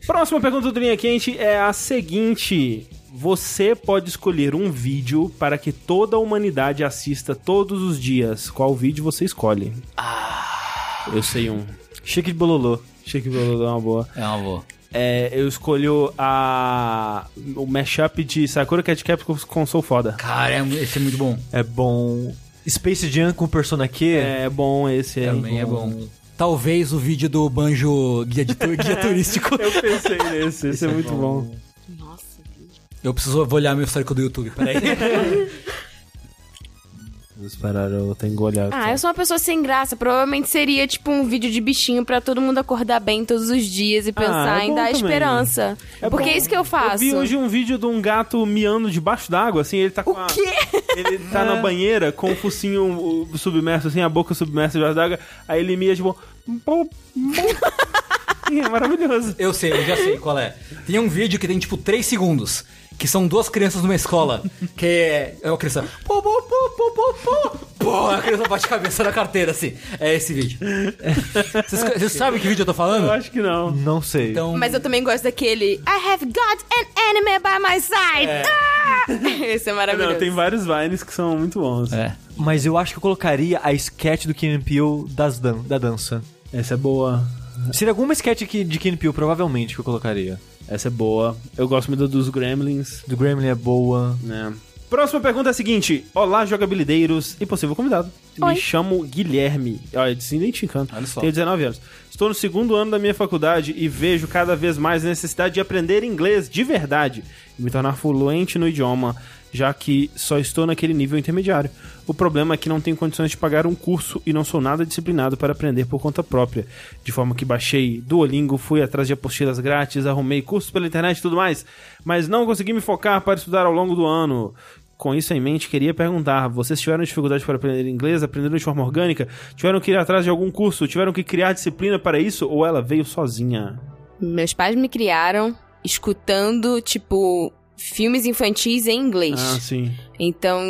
Próxima pergunta do Linha Quente é a seguinte: Você pode escolher um vídeo para que toda a humanidade assista todos os dias. Qual vídeo você escolhe? Ah, eu sei um. Chique de bololô. Chique Bololô é uma boa. É uma boa. É, eu escolho a o mashup de Sakura Cat Capcom com Soul Foda. Cara, é esse é muito bom. É bom. Space Jam com Persona Q. É bom esse aí. Também é bom. Talvez o vídeo do Banjo guia, de guia turístico. Eu pensei nesse, esse é muito bom. Nossa. Eu preciso vou olhar meu histórico do YouTube, peraí. Vou esperar, eu tenho que olhar. Ah, eu sou uma pessoa sem graça. Provavelmente seria tipo um vídeo de bichinho pra todo mundo acordar bem todos os dias e pensar é em dar também. esperança. É Porque bom. é isso que eu faço. Eu vi hoje um vídeo de um gato miando debaixo d'água, assim, ele tá com a... quê? Ele tá na banheira com o focinho o- submerso, assim, a boca submersa debaixo d'água, aí ele mia, tipo... é maravilhoso. Eu sei, eu já sei qual é. Tem um vídeo que tem tipo 3 segundos. Que são duas crianças numa escola. Que é. É uma criança. Pô, pô, pô, pô, pô, pô. Pô, a criança bate a cabeça na carteira, assim. É esse vídeo. Vocês, vocês sabem que vídeo eu tô falando? Eu acho que não. Não sei. Então. Mas eu também gosto daquele I have got an enemy by my side. Ah! Esse é maravilhoso. Não, tem vários Vines que são muito bons. É. Mas eu acho que eu colocaria a sketch do Key Peele das dan da dança. Essa é boa. Seria alguma sketch que, de Key Peele, provavelmente, que eu colocaria. Essa é boa. Eu gosto muito dos Gremlins, Do Gremlin é boa. né? Próxima pergunta é a seguinte. Olá, jogabilideiros e possível convidado. Oi. Me chamo Guilherme. Olha, se identificando. Olha só. Tenho 19 anos. Estou no segundo ano da minha faculdade e vejo cada vez mais a necessidade de aprender inglês de verdade e me tornar fluente no idioma, já que só estou naquele nível intermediário. O problema é que não tenho condições de pagar um curso e não sou nada disciplinado para aprender por conta própria. De forma que baixei Duolingo, fui atrás de apostilas grátis, arrumei cursos pela internet e tudo mais, mas não consegui me focar para estudar ao longo do ano. Com isso em mente, queria perguntar: vocês tiveram dificuldade para aprender inglês, aprenderam de forma orgânica? Tiveram que ir atrás de algum curso? Tiveram que criar disciplina para isso? Ou ela veio sozinha? Meus pais me criaram escutando, tipo, filmes infantis em inglês. Ah, sim. Então,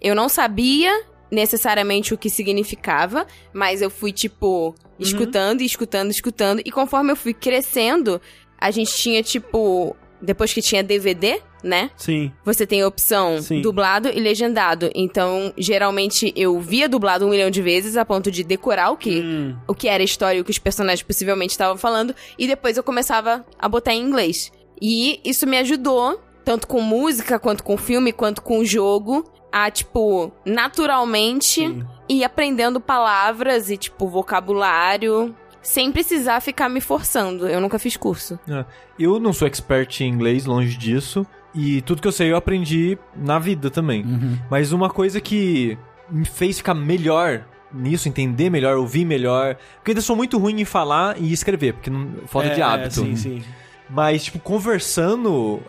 eu não sabia necessariamente o que significava, mas eu fui, tipo, escutando e escutando, escutando. E conforme eu fui crescendo, a gente tinha, tipo, depois que tinha DVD, né? Sim. Você tem a opção Sim. dublado e legendado. Então, geralmente, eu via dublado um milhão de vezes a ponto de decorar o que, Hum. o que era a história e o que os personagens possivelmente estavam falando. E depois eu começava a botar em inglês. E isso me ajudou, tanto com música, quanto com filme, quanto com jogo, a, tipo, naturalmente ir aprendendo palavras e, tipo, vocabulário. Sem precisar ficar me forçando. Eu nunca fiz curso. É. Eu não sou expert em inglês, longe disso. E tudo que eu sei eu aprendi na vida também. Mas uma coisa que me fez ficar melhor nisso, entender melhor, ouvir melhor. Porque eu ainda sou muito ruim em falar e escrever, porque não, falta de É, hábito. Sim, sim. Mas, tipo, conversando,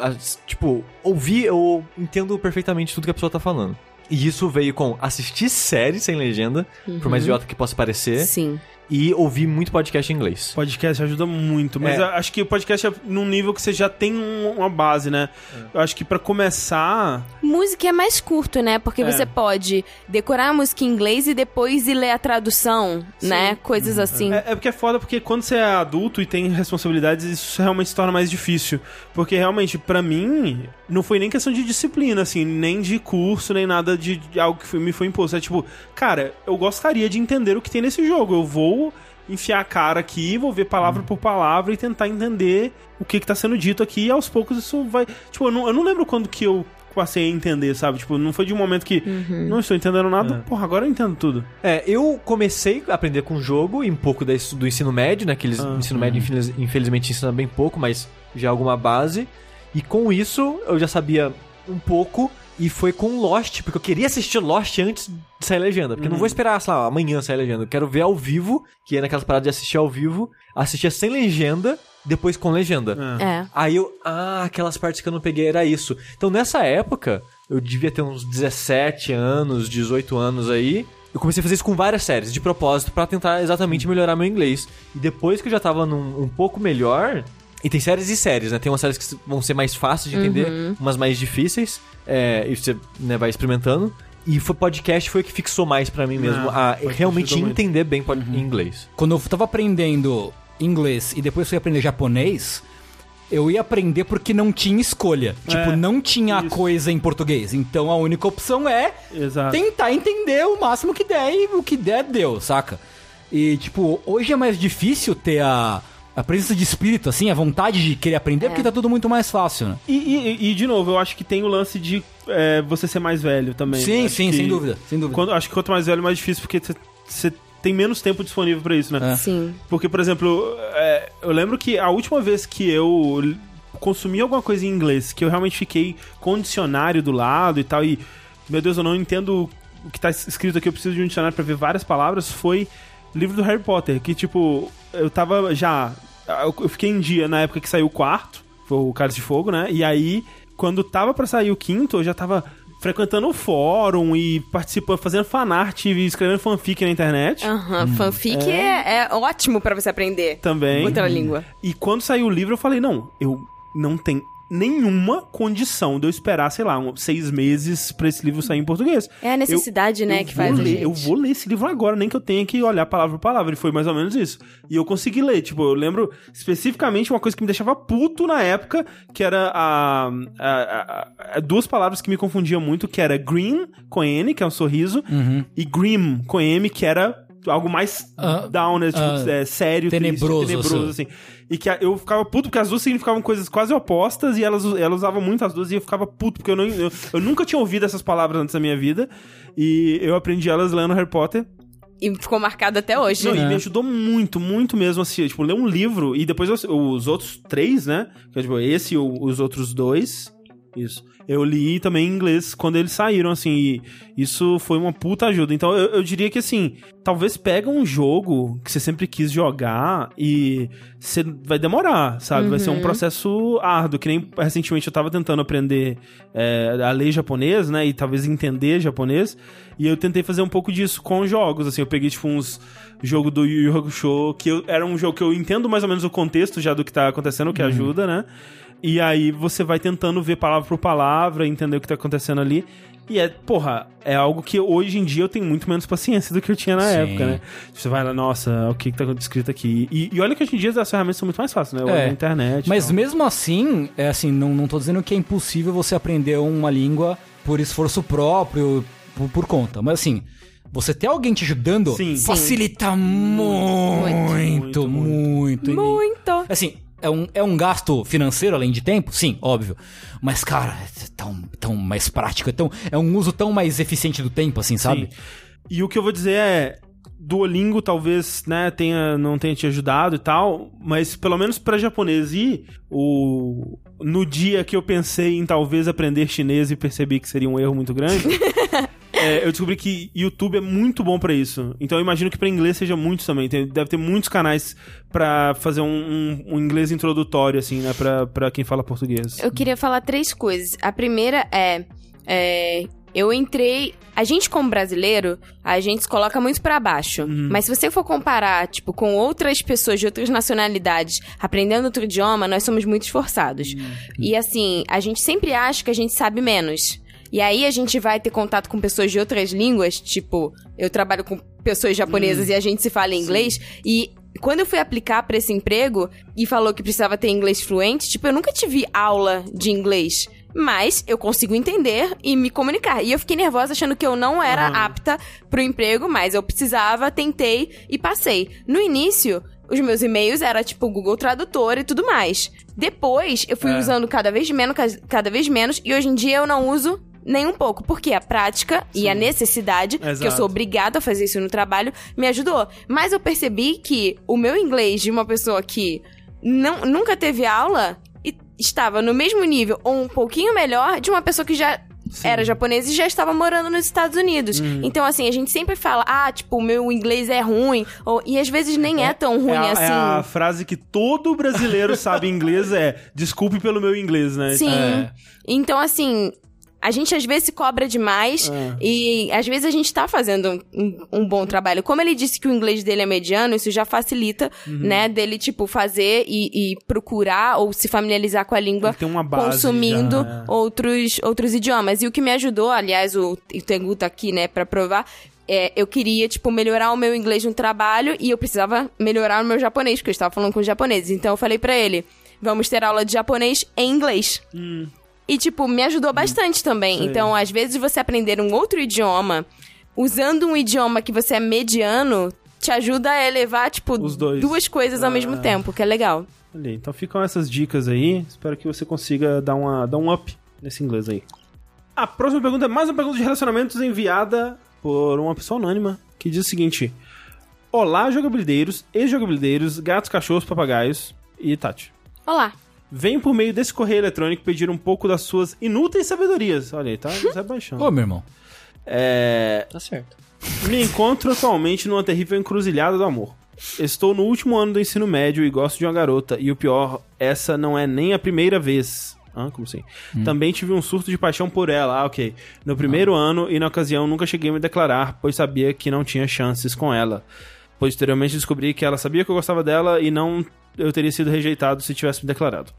tipo, ouvir, eu entendo perfeitamente tudo que a pessoa tá falando. E isso veio com assistir séries sem legenda, por mais idiota que possa parecer, Sim. E ouvir muito podcast em inglês. Podcast ajuda muito, mas É. acho que o podcast é num nível que você já tem um- uma base, né? Eu acho que pra começar, Música é mais curto, né? Porque É. você pode decorar a música em inglês e depois ir ler a tradução, né? Coisas assim. É, é porque é foda, porque quando você é adulto e tem responsabilidades, isso realmente se torna mais difícil. Porque realmente, pra mim, não foi nem questão de disciplina, assim, nem de curso, nem nada de, de algo que foi- me foi imposto. É tipo, cara, eu gostaria de entender o que tem nesse jogo. Eu vou enfiar a cara aqui, vou ver palavra por palavra e tentar entender o que, que tá sendo dito aqui. E aos poucos isso vai. Tipo, eu não, eu não lembro quando que eu passei a entender, sabe? Tipo, não foi de um momento que não estou entendendo nada, porra, agora eu entendo tudo. É, eu comecei a aprender com o jogo e um pouco da- do ensino médio, né? Que eles, Ah, ensino médio, infeliz- infelizmente, ensina bem pouco, mas já é alguma base. E com isso, eu já sabia um pouco. E foi com Lost, porque eu queria assistir Lost antes de sair legenda. Porque eu não vou esperar, sei lá, amanhã sair legenda. Eu quero ver ao vivo, que é naquelas paradas de assistir ao vivo. Assistir sem legenda, depois com legenda. É. É. Aí eu, ah, aquelas partes que eu não peguei era isso. Então nessa época, eu devia ter uns 17 anos, 18 anos aí. Eu comecei a fazer isso com várias séries, de propósito, pra tentar exatamente melhorar meu inglês. E depois que eu já tava num, um pouco melhor. E tem séries e séries, né? Tem umas séries que vão ser mais fáceis de entender, umas mais difíceis. É, e você né, vai experimentando. E foi podcast foi o que fixou mais pra mim mesmo. Não, a podcast realmente entender bem pod- inglês. Quando eu tava aprendendo inglês e depois fui aprender japonês, eu ia aprender porque não tinha escolha. Tipo, É, não tinha a isso. coisa em português. Então a única opção é Exato. tentar entender o máximo que der e o que der, deu, saca? E, tipo, hoje é mais difícil ter a, a presença de espírito, assim, a vontade de querer aprender, porque tá tudo muito mais fácil, né? E, e- e, de novo, eu acho que tem o lance de é, você ser mais velho também. Sim, Acho sim, que sem dúvida, sem dúvida. Quando, acho que quanto mais velho, mais difícil, porque você- tem menos tempo disponível pra isso, né? É. Sim. Porque, por exemplo, é, eu lembro que a última vez que eu consumi alguma coisa em inglês, que eu realmente fiquei com um dicionário do lado e tal, e, meu Deus, eu não entendo o que tá escrito aqui, eu preciso de um dicionário pra ver várias palavras, foi livro do Harry Potter, que, tipo, eu tava já... Eu eu fiquei em dia na época que saiu o quarto, foi o Cálice de Fogo, né? E aí, quando tava pra sair o quinto, eu já tava frequentando o fórum e participando, fazendo fanart e escrevendo fanfic na internet. Aham. Fanfic é, é ótimo pra você aprender. Também. Outra língua. E quando saiu o livro, eu falei, não, eu não tenho nenhuma condição de eu esperar, sei lá, um- seis meses pra esse livro sair em português. É a necessidade, né, eu que faz ler. Eu vou ler esse livro agora, nem que eu tenha que olhar palavra por palavra. E foi mais ou menos isso. E eu consegui ler. Tipo, eu lembro especificamente uma coisa que me deixava puto na época, que era a, a- a- a- duas palavras que me confundiam muito, que era green, com N, que é um sorriso, e grim, com M, que era algo mais down, né? Tipo, ah, é, sério, triste, tenebroso, tenebroso, assim. E que a- eu ficava puto porque as duas significavam coisas quase opostas e elas, elas usavam muito as duas e eu ficava puto porque eu, não, eu, eu nunca tinha ouvido essas palavras antes da minha vida e eu aprendi elas lendo Harry Potter. E ficou marcado até hoje. Não, É. E me ajudou muito, muito mesmo, assim, tipo, ler um livro e depois os, os outros três, né? Que é, tipo, esse e os outros dois. Isso. Eu li também em inglês quando eles saíram, assim, e isso foi uma puta ajuda. Então eu, eu diria que, assim, talvez pega um jogo que você sempre quis jogar e você vai demorar, sabe? Vai ser um processo árduo, que nem recentemente eu tava tentando aprender é, a lei japonês, né? E talvez entender japonês. E eu tentei fazer um pouco disso com jogos, assim, eu peguei, tipo, uns jogo do Yu Yu Hakusho, que eu- era um jogo que eu entendo mais ou menos o contexto já do que tá acontecendo, o que ajuda, né? E aí você vai tentando ver palavra por palavra, entender o que tá acontecendo ali. E é, porra, é algo que hoje em dia eu tenho muito menos paciência do que eu tinha na Sim. época, né? Você vai lá, nossa, o que que tá escrito aqui? E, e olha que hoje em dia as ferramentas são muito mais fáceis, né? É. Na internet. Mas tal. mesmo assim, é assim, não, não tô dizendo que é impossível você aprender uma língua por esforço próprio, por, por conta. Mas assim, você ter alguém te ajudando Sim. facilita Muito, muito, muito, muito. muito. Muito. Assim, É um, é um gasto financeiro além de tempo? Sim, óbvio. Mas, cara, é tão, tão mais prático, é, tão, é um uso tão mais eficiente do tempo, assim, sabe? Sim. E o que eu vou dizer é. Duolingo talvez, né, tenha, não tenha te ajudado e tal, mas pelo menos para japonês e o no dia que eu pensei em talvez aprender chinês e percebi que seria um erro muito grande, é, eu descobri que YouTube é muito bom pra isso. Então eu imagino que pra inglês seja muito também. Tem- deve ter muitos canais pra fazer um, um- um inglês introdutório, assim, né, pra, pra quem fala português. Eu queria falar três coisas. A primeira é, é, eu entrei. A gente, como brasileiro, a gente se coloca muito pra baixo. Mas se você for comparar, tipo, com outras pessoas de outras nacionalidades aprendendo outro idioma, nós somos muito esforçados. E assim, a gente sempre acha que a gente sabe menos. E aí a gente vai ter contato com pessoas de outras línguas, tipo, eu trabalho com pessoas japonesas e a gente se fala em inglês. E quando eu fui aplicar pra esse emprego e falou que precisava ter inglês fluente, tipo, eu nunca tive aula de inglês. Mas eu consigo entender e me comunicar. E eu fiquei nervosa achando que eu não era Ah. apta pro emprego, mas eu precisava, tentei e passei. No início, os meus e-mails era tipo Google Tradutor e tudo mais. Depois, eu fui É. usando cada vez menos, cada vez menos, e hoje em dia eu não uso nem um pouco, porque a prática e a necessidade, que eu Exato. sou obrigada a fazer isso no trabalho, me ajudou. Mas eu percebi que o meu inglês de uma pessoa que não, nunca teve aula e estava no mesmo nível ou um pouquinho melhor de uma pessoa que já era japonesa e já estava morando nos Estados Unidos. Uhum. Então, assim, a gente sempre fala, ah, tipo, o meu inglês é ruim, ou, e às vezes nem é, tão ruim é, a, assim. é a frase que todo brasileiro sabe inglês é desculpe pelo meu inglês, né? Sim. É. Então, assim, a gente às vezes se cobra demais É. e às vezes a gente tá fazendo um, um bom trabalho. Como ele disse que o inglês dele é mediano, isso já facilita, Uhum. né, dele, tipo, fazer e, e procurar ou se familiarizar com a língua consumindo já, é. outros, outros idiomas. E o que me ajudou, aliás, o, o Tengu tá aqui, né, pra provar. É, eu queria, tipo, melhorar o meu inglês no trabalho e eu precisava melhorar o meu japonês, porque eu estava falando com os japoneses. Então eu falei pra ele: vamos ter aula de japonês em inglês. E, tipo, me ajudou bastante também. Sei. Então, às vezes, você aprender um outro idioma, usando um idioma que você é mediano, te ajuda a elevar, tipo, Os dois. duas coisas ao mesmo tempo, que é legal. Olha aí, então ficam essas dicas aí. Espero que você consiga dar, uma, dar um up nesse inglês aí. A próxima pergunta é mais uma pergunta de relacionamentos enviada por uma pessoa anônima que diz o seguinte: Olá, jogabilideiros, ex-jogabilideiros, gatos, cachorros, papagaios e Tati. Olá. Venho por meio desse correio eletrônico pedir um pouco das suas inúteis sabedorias. Olha aí, tá, tá baixando. Ô, meu irmão. É, Tá certo. me encontro atualmente numa terrível encruzilhada do amor. Estou no último ano do ensino médio e gosto de uma garota. E o pior, essa não é nem a primeira vez. Ah, como assim? Também tive um surto de paixão por ela. Ah, ok. No primeiro ano e na ocasião nunca cheguei a me declarar, pois sabia que não tinha chances com ela. Posteriormente descobri que ela sabia que eu gostava dela e não eu teria sido rejeitado se tivesse me declarado.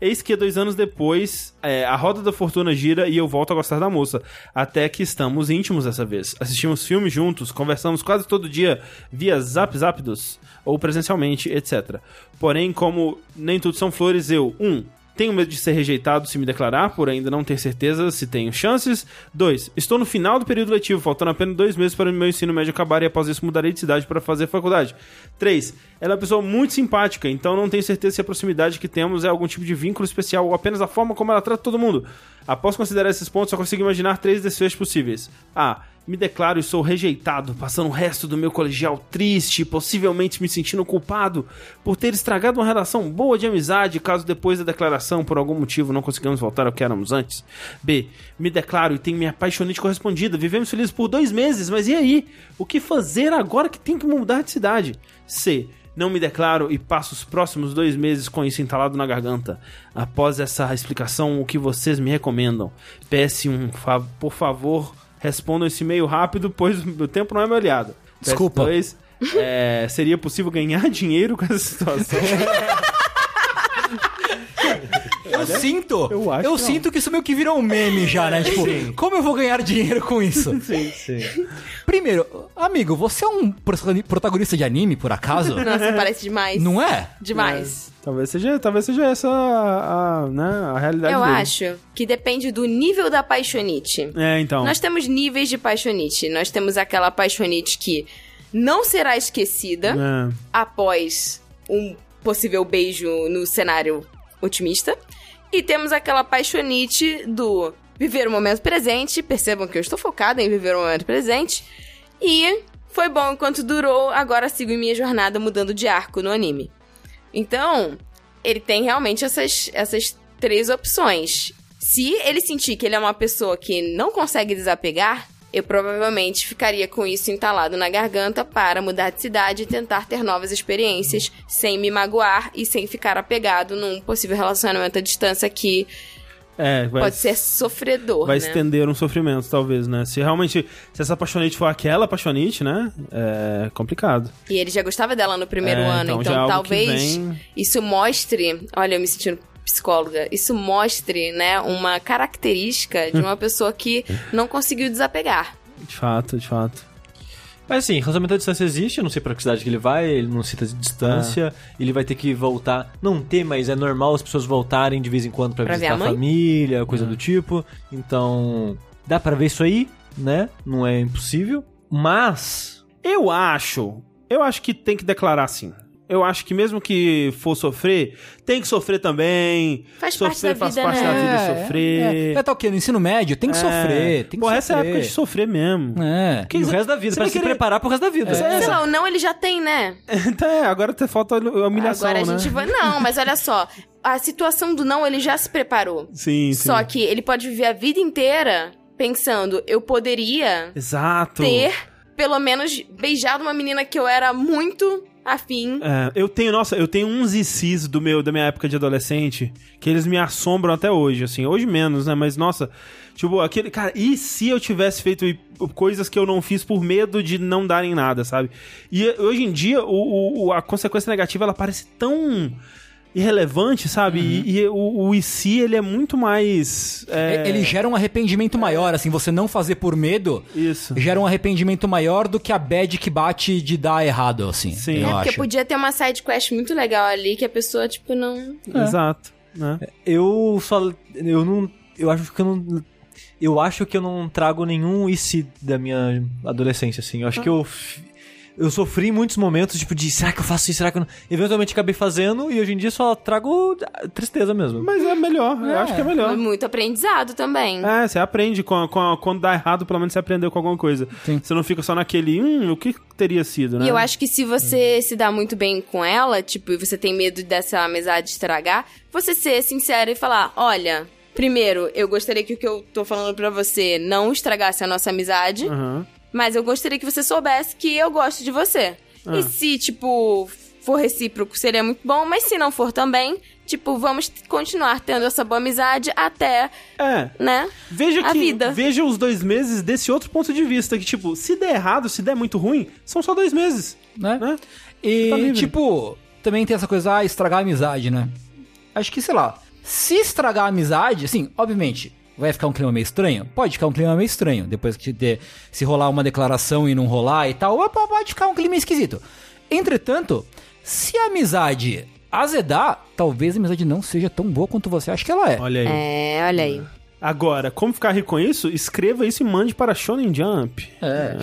Eis que dois anos depois, é, a roda da fortuna gira e eu volto a gostar da moça. Até que estamos íntimos dessa vez. Assistimos filmes juntos, conversamos quase todo dia via zap zapdos ou presencialmente, etc. Porém, como nem tudo são flores, eu, um, tenho medo de ser rejeitado se me declarar, por ainda não ter certeza se tenho chances. 2. Estou no final do período letivo, faltando apenas dois meses para o meu ensino médio acabar e após isso mudarei de cidade para fazer faculdade. 3. Ela é uma pessoa muito simpática, então não tenho certeza se a proximidade que temos é algum tipo de vínculo especial ou apenas a forma como ela trata todo mundo. Após considerar esses pontos, só consigo imaginar três desfechos possíveis. A. Me declaro e sou rejeitado, passando o resto do meu colegial triste, possivelmente me sentindo culpado por ter estragado uma relação boa de amizade, caso depois da declaração, por algum motivo, não conseguimos voltar ao que éramos antes. B. Me declaro e tenho minha apaixonante correspondida. Vivemos felizes por dois meses, mas e aí? O que fazer agora que tenho que mudar de cidade? C. Não me declaro e passo os próximos dois meses com isso entalado na garganta. Após essa explicação, o que vocês me recomendam? PS1, fa por favor, respondam esse e-mail rápido, pois o tempo não é meu aliado. Desculpa. PS2, é, seria possível ganhar dinheiro com essa situação? Eu sinto. eu acho que não. sinto que isso meio que virou um meme já, né? Tipo, como eu vou ganhar dinheiro com isso? sim, sim. Primeiro, amigo, você é um protagoni- protagonista de anime, por acaso? Nossa, parece demais. Não é? Demais. Talvez seja, talvez seja essa a, a, né, a realidade Eu dele. acho que depende do nível da paixonite. É, então. Nós temos níveis de paixonite. Nós temos aquela paixonite que não será esquecida É. após um possível beijo no cenário otimista. E temos aquela paixonite do viver o momento presente. Percebam que eu estou focada em viver o momento presente. E foi bom enquanto durou, agora sigo em minha jornada mudando de arco no anime. Então, ele tem realmente essas, essas três opções. Se ele sentir que ele é uma pessoa que não consegue desapegar, eu provavelmente ficaria com isso entalado na garganta para mudar de cidade e tentar ter novas experiências sem me magoar e sem ficar apegado num possível relacionamento à distância que É, vai, pode ser sofredor, vai né? estender um sofrimento, talvez, né? Se realmente, se essa apaixonite for aquela apaixonite, né? É complicado. E ele já gostava dela no primeiro É, ano, então então, é talvez vem- isso mostre. Olha, eu me sentindo psicóloga. Isso mostre, né, uma característica de uma pessoa que não conseguiu desapegar. De fato, de fato. Mas assim, relacionamento à distância existe, eu não sei pra que cidade que ele vai, ele não cita distância, ele vai ter que voltar. Não ter, mas é normal as pessoas voltarem de vez em quando ver visitar a família, coisa do tipo. Então, dá pra ver isso aí, né? Não é impossível. Mas, Eu acho, eu acho que tem que declarar sim. Eu acho que mesmo que for sofrer, tem que sofrer também. Faz parte sofrer da faz vida, parte né? da vida É, sofrer. É, tá o quê? No ensino médio tem que É. sofrer, tem que Pô, sofrer. essa é a época de sofrer mesmo. É. e o resto da vida, pra vai se querer- preparar pro resto da vida. Sei lá, o não ele já tem, né? Então, é, agora falta a humilhação, Agora a né? gente vai. Não, mas olha só. A situação do não, ele já se preparou. Sim, sim. Só que ele pode viver a vida inteira pensando, eu poderia Exato. ter, pelo menos, beijado uma menina que eu era muito afim. É, eu tenho, nossa, eu tenho uns ICs do meu, da minha época de adolescente que eles me assombram até hoje, assim. Hoje menos, né? Mas, nossa, tipo, aquele. Cara, e se eu tivesse feito coisas que eu não fiz por medo de não darem nada, sabe? E hoje em dia, o, o- a consequência negativa, ela parece tão irrelevante, sabe? E, e o, o IC, ele é muito mais. é, Ele gera um arrependimento maior, assim, você não fazer por medo Isso. gera um arrependimento maior do que a bad que bate de dar errado, assim. Sim. eu É, porque acho. podia ter uma side quest muito legal ali que a pessoa, tipo, não. Exato. Né? Eu só. Eu não. Eu acho que eu não. Eu acho que eu não trago nenhum IC da minha adolescência, assim. Eu acho que eu. Eu sofri muitos momentos, tipo, de será que eu faço isso? Será que eu não. Eventualmente acabei fazendo e hoje em dia só trago ah, tristeza mesmo. Mas é melhor, eu acho que é melhor. Muito aprendizado também. É, você aprende com, a- com a- quando dá errado, pelo menos você aprendeu com alguma coisa. Sim. Você não fica só naquele, hum, o que teria sido, né? E eu acho que se você se dá muito bem com ela, tipo, e você tem medo dessa amizade estragar, você ser sincero e falar: olha, primeiro, eu gostaria que o que eu tô falando pra você não estragasse a nossa amizade, Aham. Mas eu gostaria que você soubesse que eu gosto de você. Ah. E se, tipo, for recíproco, seria muito bom, mas se não for também, tipo, vamos continuar tendo essa boa amizade até, É. né? Veja A que vida. veja os dois meses desse outro ponto de vista, que tipo, se der errado, se der muito ruim, são só dois meses, né? né? E, Tá tipo, também tem essa coisa, ah, estragar a amizade, né? Acho que, sei lá, se estragar a amizade, assim, obviamente, vai ficar um clima meio estranho? Pode ficar um clima meio estranho. Depois que de, se rolar uma declaração e não rolar e tal, opa, pode ficar um clima esquisito. Entretanto, se a amizade azedar, talvez a amizade não seja tão boa quanto você acha que ela é. Olha aí. É, olha aí. Agora, como ficar rico com isso? Escreva isso e mande para Shonen Jump. É.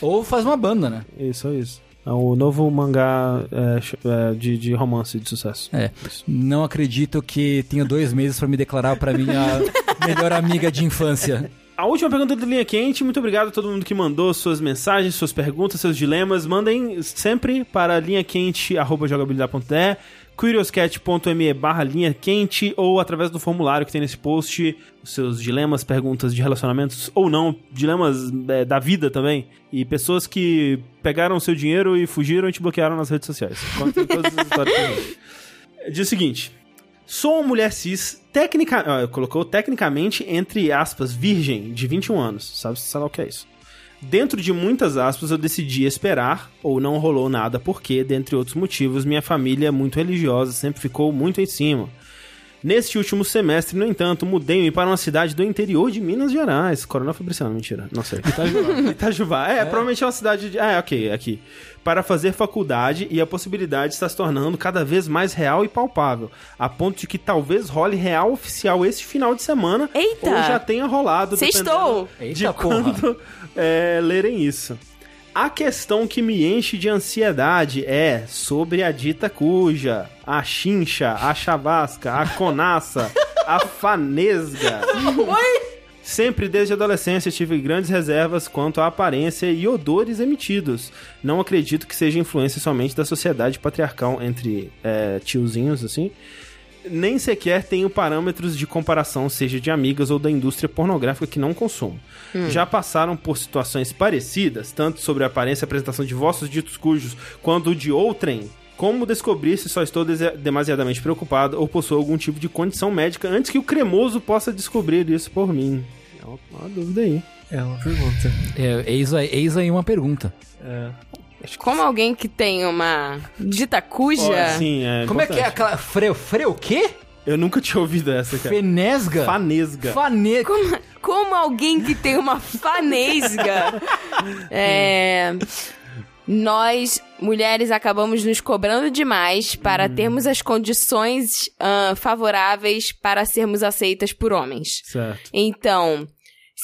Ou faz uma banda, né? Isso, é isso. É o novo mangá é, é, de, de romance de sucesso. É. Não acredito que tenho dois meses pra me declarar pra minha melhor amiga de infância. A última pergunta do Linha Quente. Muito obrigado a todo mundo que mandou suas mensagens, suas perguntas, seus dilemas. Mandem sempre para linhaquente.jogabilidade.de, curioscat.me barra linha quente ou através do formulário que tem nesse post os seus dilemas, perguntas de relacionamentos ou não, dilemas é, da vida também. E pessoas que pegaram seu dinheiro e fugiram e te bloquearam nas redes sociais. Contem todas as histórias pra gente. Diz o seguinte. Sou uma mulher cis, técnica, ah, colocou tecnicamente, entre aspas, virgem, de 21 anos. Sabe, lá o que é isso? Dentro de muitas aspas, eu decidi esperar, ou não rolou nada, porque, dentre outros motivos, minha família é muito religiosa, sempre ficou muito em cima. Neste último semestre, no entanto, mudei-me para uma cidade do interior de Minas Gerais. Coronel Fabriciano, mentira, não sei. Itajubá. Itajubá. É, provavelmente é uma cidade de... Ah, ok, aqui. Para fazer faculdade e a possibilidade está se tornando cada vez mais real e palpável. A ponto de que talvez role real oficial esse final de semana. Eita! Ou já tenha rolado. Sextou! dependendo de Eita, porra. quando é, lerem isso. A questão que me enche de ansiedade é sobre a dita cuja, a chincha, a chavasca, a conaça, a fanesga. Sempre desde a adolescência tive grandes reservas quanto à aparência e odores emitidos. Não acredito que seja influência somente da sociedade patriarcal entre é, tiozinhos, assim. Nem sequer tenho parâmetros de comparação, seja de amigas ou da indústria pornográfica que não consumo. Já passaram por situações parecidas, tanto sobre a aparência e apresentação de vossos ditos cujos, quanto de outrem? Como descobrir se só estou demasiadamente preocupado ou possuo algum tipo de condição médica antes que o cremoso possa descobrir isso por mim? É uma, uma dúvida aí. É uma pergunta. É, eis, aí, eis aí uma pergunta. Como alguém que tem uma dita cuja. Sim, é Como é que é aquela. Freu, freu o quê? Eu nunca tinha ouvido essa, cara. Fenesga? Fanesga. Fane... Como, como alguém que tem uma fanesga. é, nós, mulheres, acabamos nos cobrando demais para termos as condições ah, favoráveis para sermos aceitas por homens. Certo. Então,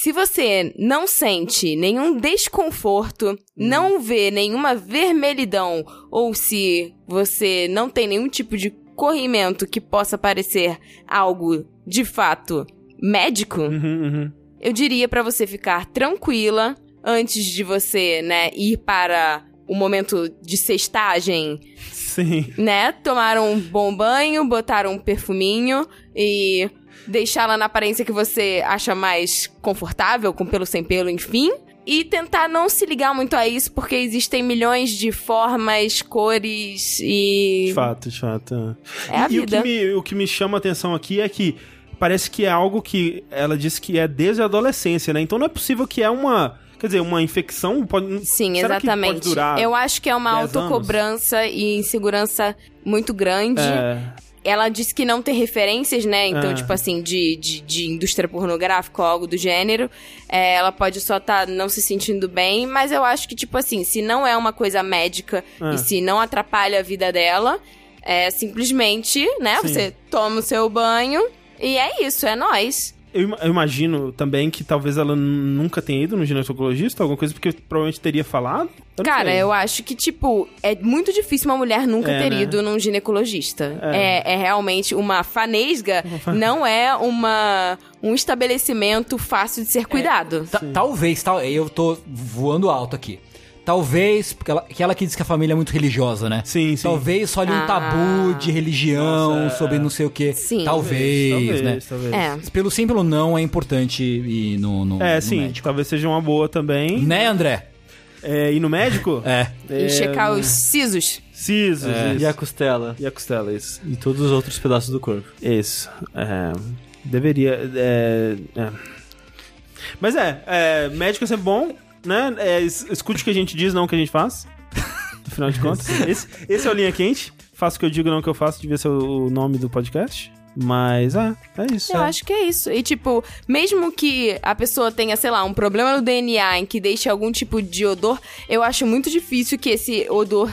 se você não sente nenhum desconforto, não vê nenhuma vermelhidão, ou se você não tem nenhum tipo de corrimento que possa parecer algo de fato médico, Uhum, uhum. eu diria pra você ficar tranquila antes de você, né, ir para o momento de sextagem, Sim. né? Tomar um bom banho, botar um perfuminho e deixá-la na aparência que você acha mais confortável, com pelo sem pelo, enfim. E tentar não se ligar muito a isso, porque existem milhões de formas, cores e. De fato, de fato. É a e, e o, vida. que me, o que me chama a atenção aqui é que parece que é algo que ela disse que é desde a adolescência, né? Então não é possível que é uma. Quer dizer, uma infecção pode. Sim, será exatamente. pode durar Eu acho que é uma 10 autocobrança e insegurança muito grande. É, Ela disse que não tem referências, né? Então, É. tipo assim, de, de, de indústria pornográfica ou algo do gênero. É, ela pode só estar não se sentindo bem, mas eu acho que, tipo assim, se não é uma coisa médica É. e se não atrapalha a vida dela, é simplesmente, né? Sim. Você toma o seu banho e é isso, é nós. Eu, eu imagino também que talvez ela nunca tenha ido no ginecologista, alguma coisa, porque provavelmente teria falado. Eu Cara, sei. eu acho que, tipo, é muito difícil uma mulher nunca É, ter né? ido num ginecologista. É. É, é realmente uma fanesga, não é uma, um estabelecimento fácil de ser cuidado. Ta- talvez, tal, eu tô voando alto aqui. Talvez, porque ela, que ela que diz que a família é muito religiosa, né? Sim, sim. Talvez só ali um Ah. tabu de religião, Nossa, é. sobre não sei o quê. Sim. Talvez, talvez, né? talvez. É. Pelo sim, pelo não, é importante ir no, no, É, no sim, médico. talvez seja uma boa também. Né, André? É, ir no médico? É. E checar os sisos. Sisos, É. isso. E a costela. E a costela, isso. E todos os outros pedaços do corpo. Isso. É, deveria. É, é. Mas é, é, médico é sempre bom, né? É, es- escute o que a gente diz, não o que a gente faz. Afinal de contas. Esse, esse é o Linha Quente. Faço o que eu digo, não o que eu faço. Devia ser o o nome do podcast. Mas é, é isso. Eu é. acho que é isso. E, tipo, mesmo que a pessoa tenha, sei lá, um problema no DNA em que deixe algum tipo de odor, eu acho muito difícil que esse odor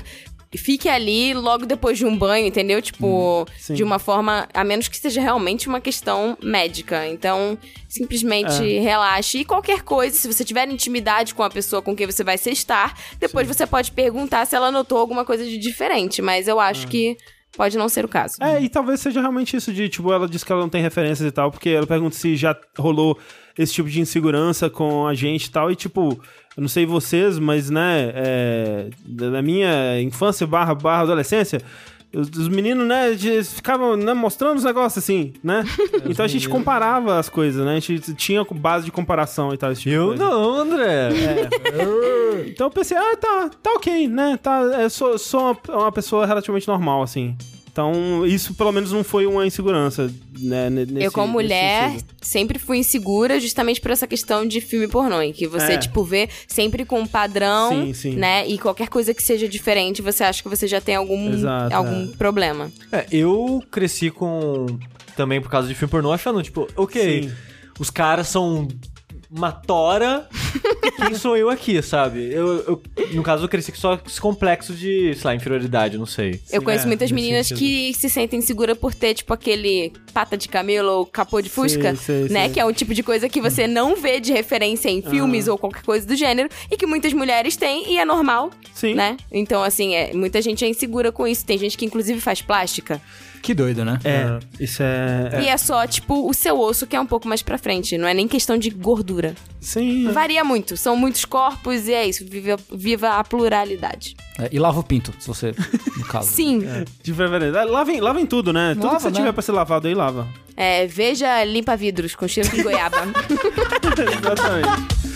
fique ali logo depois de um banho, entendeu? Tipo, sim. de uma forma, a menos que seja realmente uma questão médica. Então, simplesmente relaxe. E qualquer coisa, se você tiver intimidade com a pessoa com quem você vai sextar, depois você pode perguntar se ela notou alguma coisa de diferente. Mas eu acho que pode não ser o caso. É, e talvez seja realmente isso de, tipo, ela disse que ela não tem referências e tal, porque ela pergunta se já rolou esse tipo de insegurança com a gente e tal, e tipo, eu não sei vocês, mas, né, é, da minha infância barra, barra adolescência, os, os meninos, né, de- ficavam né, mostrando os negócios assim, né? então a gente comparava as coisas, né? A gente tinha base de comparação e tal. Tipo Eu não, André. Então eu pensei, ah, tá, tá ok, né? Tá, eu sou, sou uma, uma pessoa relativamente normal, assim. Então, isso pelo menos não foi uma insegurança, né? ne- Nesse, eu, como mulher, sempre fui insegura justamente por essa questão de filme pornô, em que você, É. tipo, vê sempre com um padrão, Sim, sim. né? E qualquer coisa que seja diferente, você acha que você já tem algum, Exato, algum problema. É, eu cresci com. Também por causa de filme pornô, achando, tipo, ok, Sim. os caras são uma tora quem sou eu aqui, sabe? Eu, eu- no caso, eu cresci com só esse complexo de, sei lá, inferioridade, não sei. Eu Sim, conheço é, muitas meninas sentido. que se sentem seguras por ter, tipo, aquele pata de camelo ou capô de fusca, sei, né? sei. Que é um tipo de coisa que você não vê de referência em filmes ou qualquer coisa do gênero e que muitas mulheres têm e é normal, Sim. né? Então, assim, é, muita gente é insegura com isso. Tem gente que, inclusive, faz plástica. Que doido, né? É, isso é. E é só, tipo, o seu osso que é um pouco mais pra frente. Não é nem questão de gordura. Sim. Varia muito. São muitos corpos e é isso. Viva, viva a pluralidade. É, e lava o pinto, se você, no caso. Sim. De verdade. Lavem, lavem tudo, né? Tudo Lava, que você né? tiver pra ser lavado aí, lava. É, veja limpa vidros com cheiro de goiaba. Exatamente.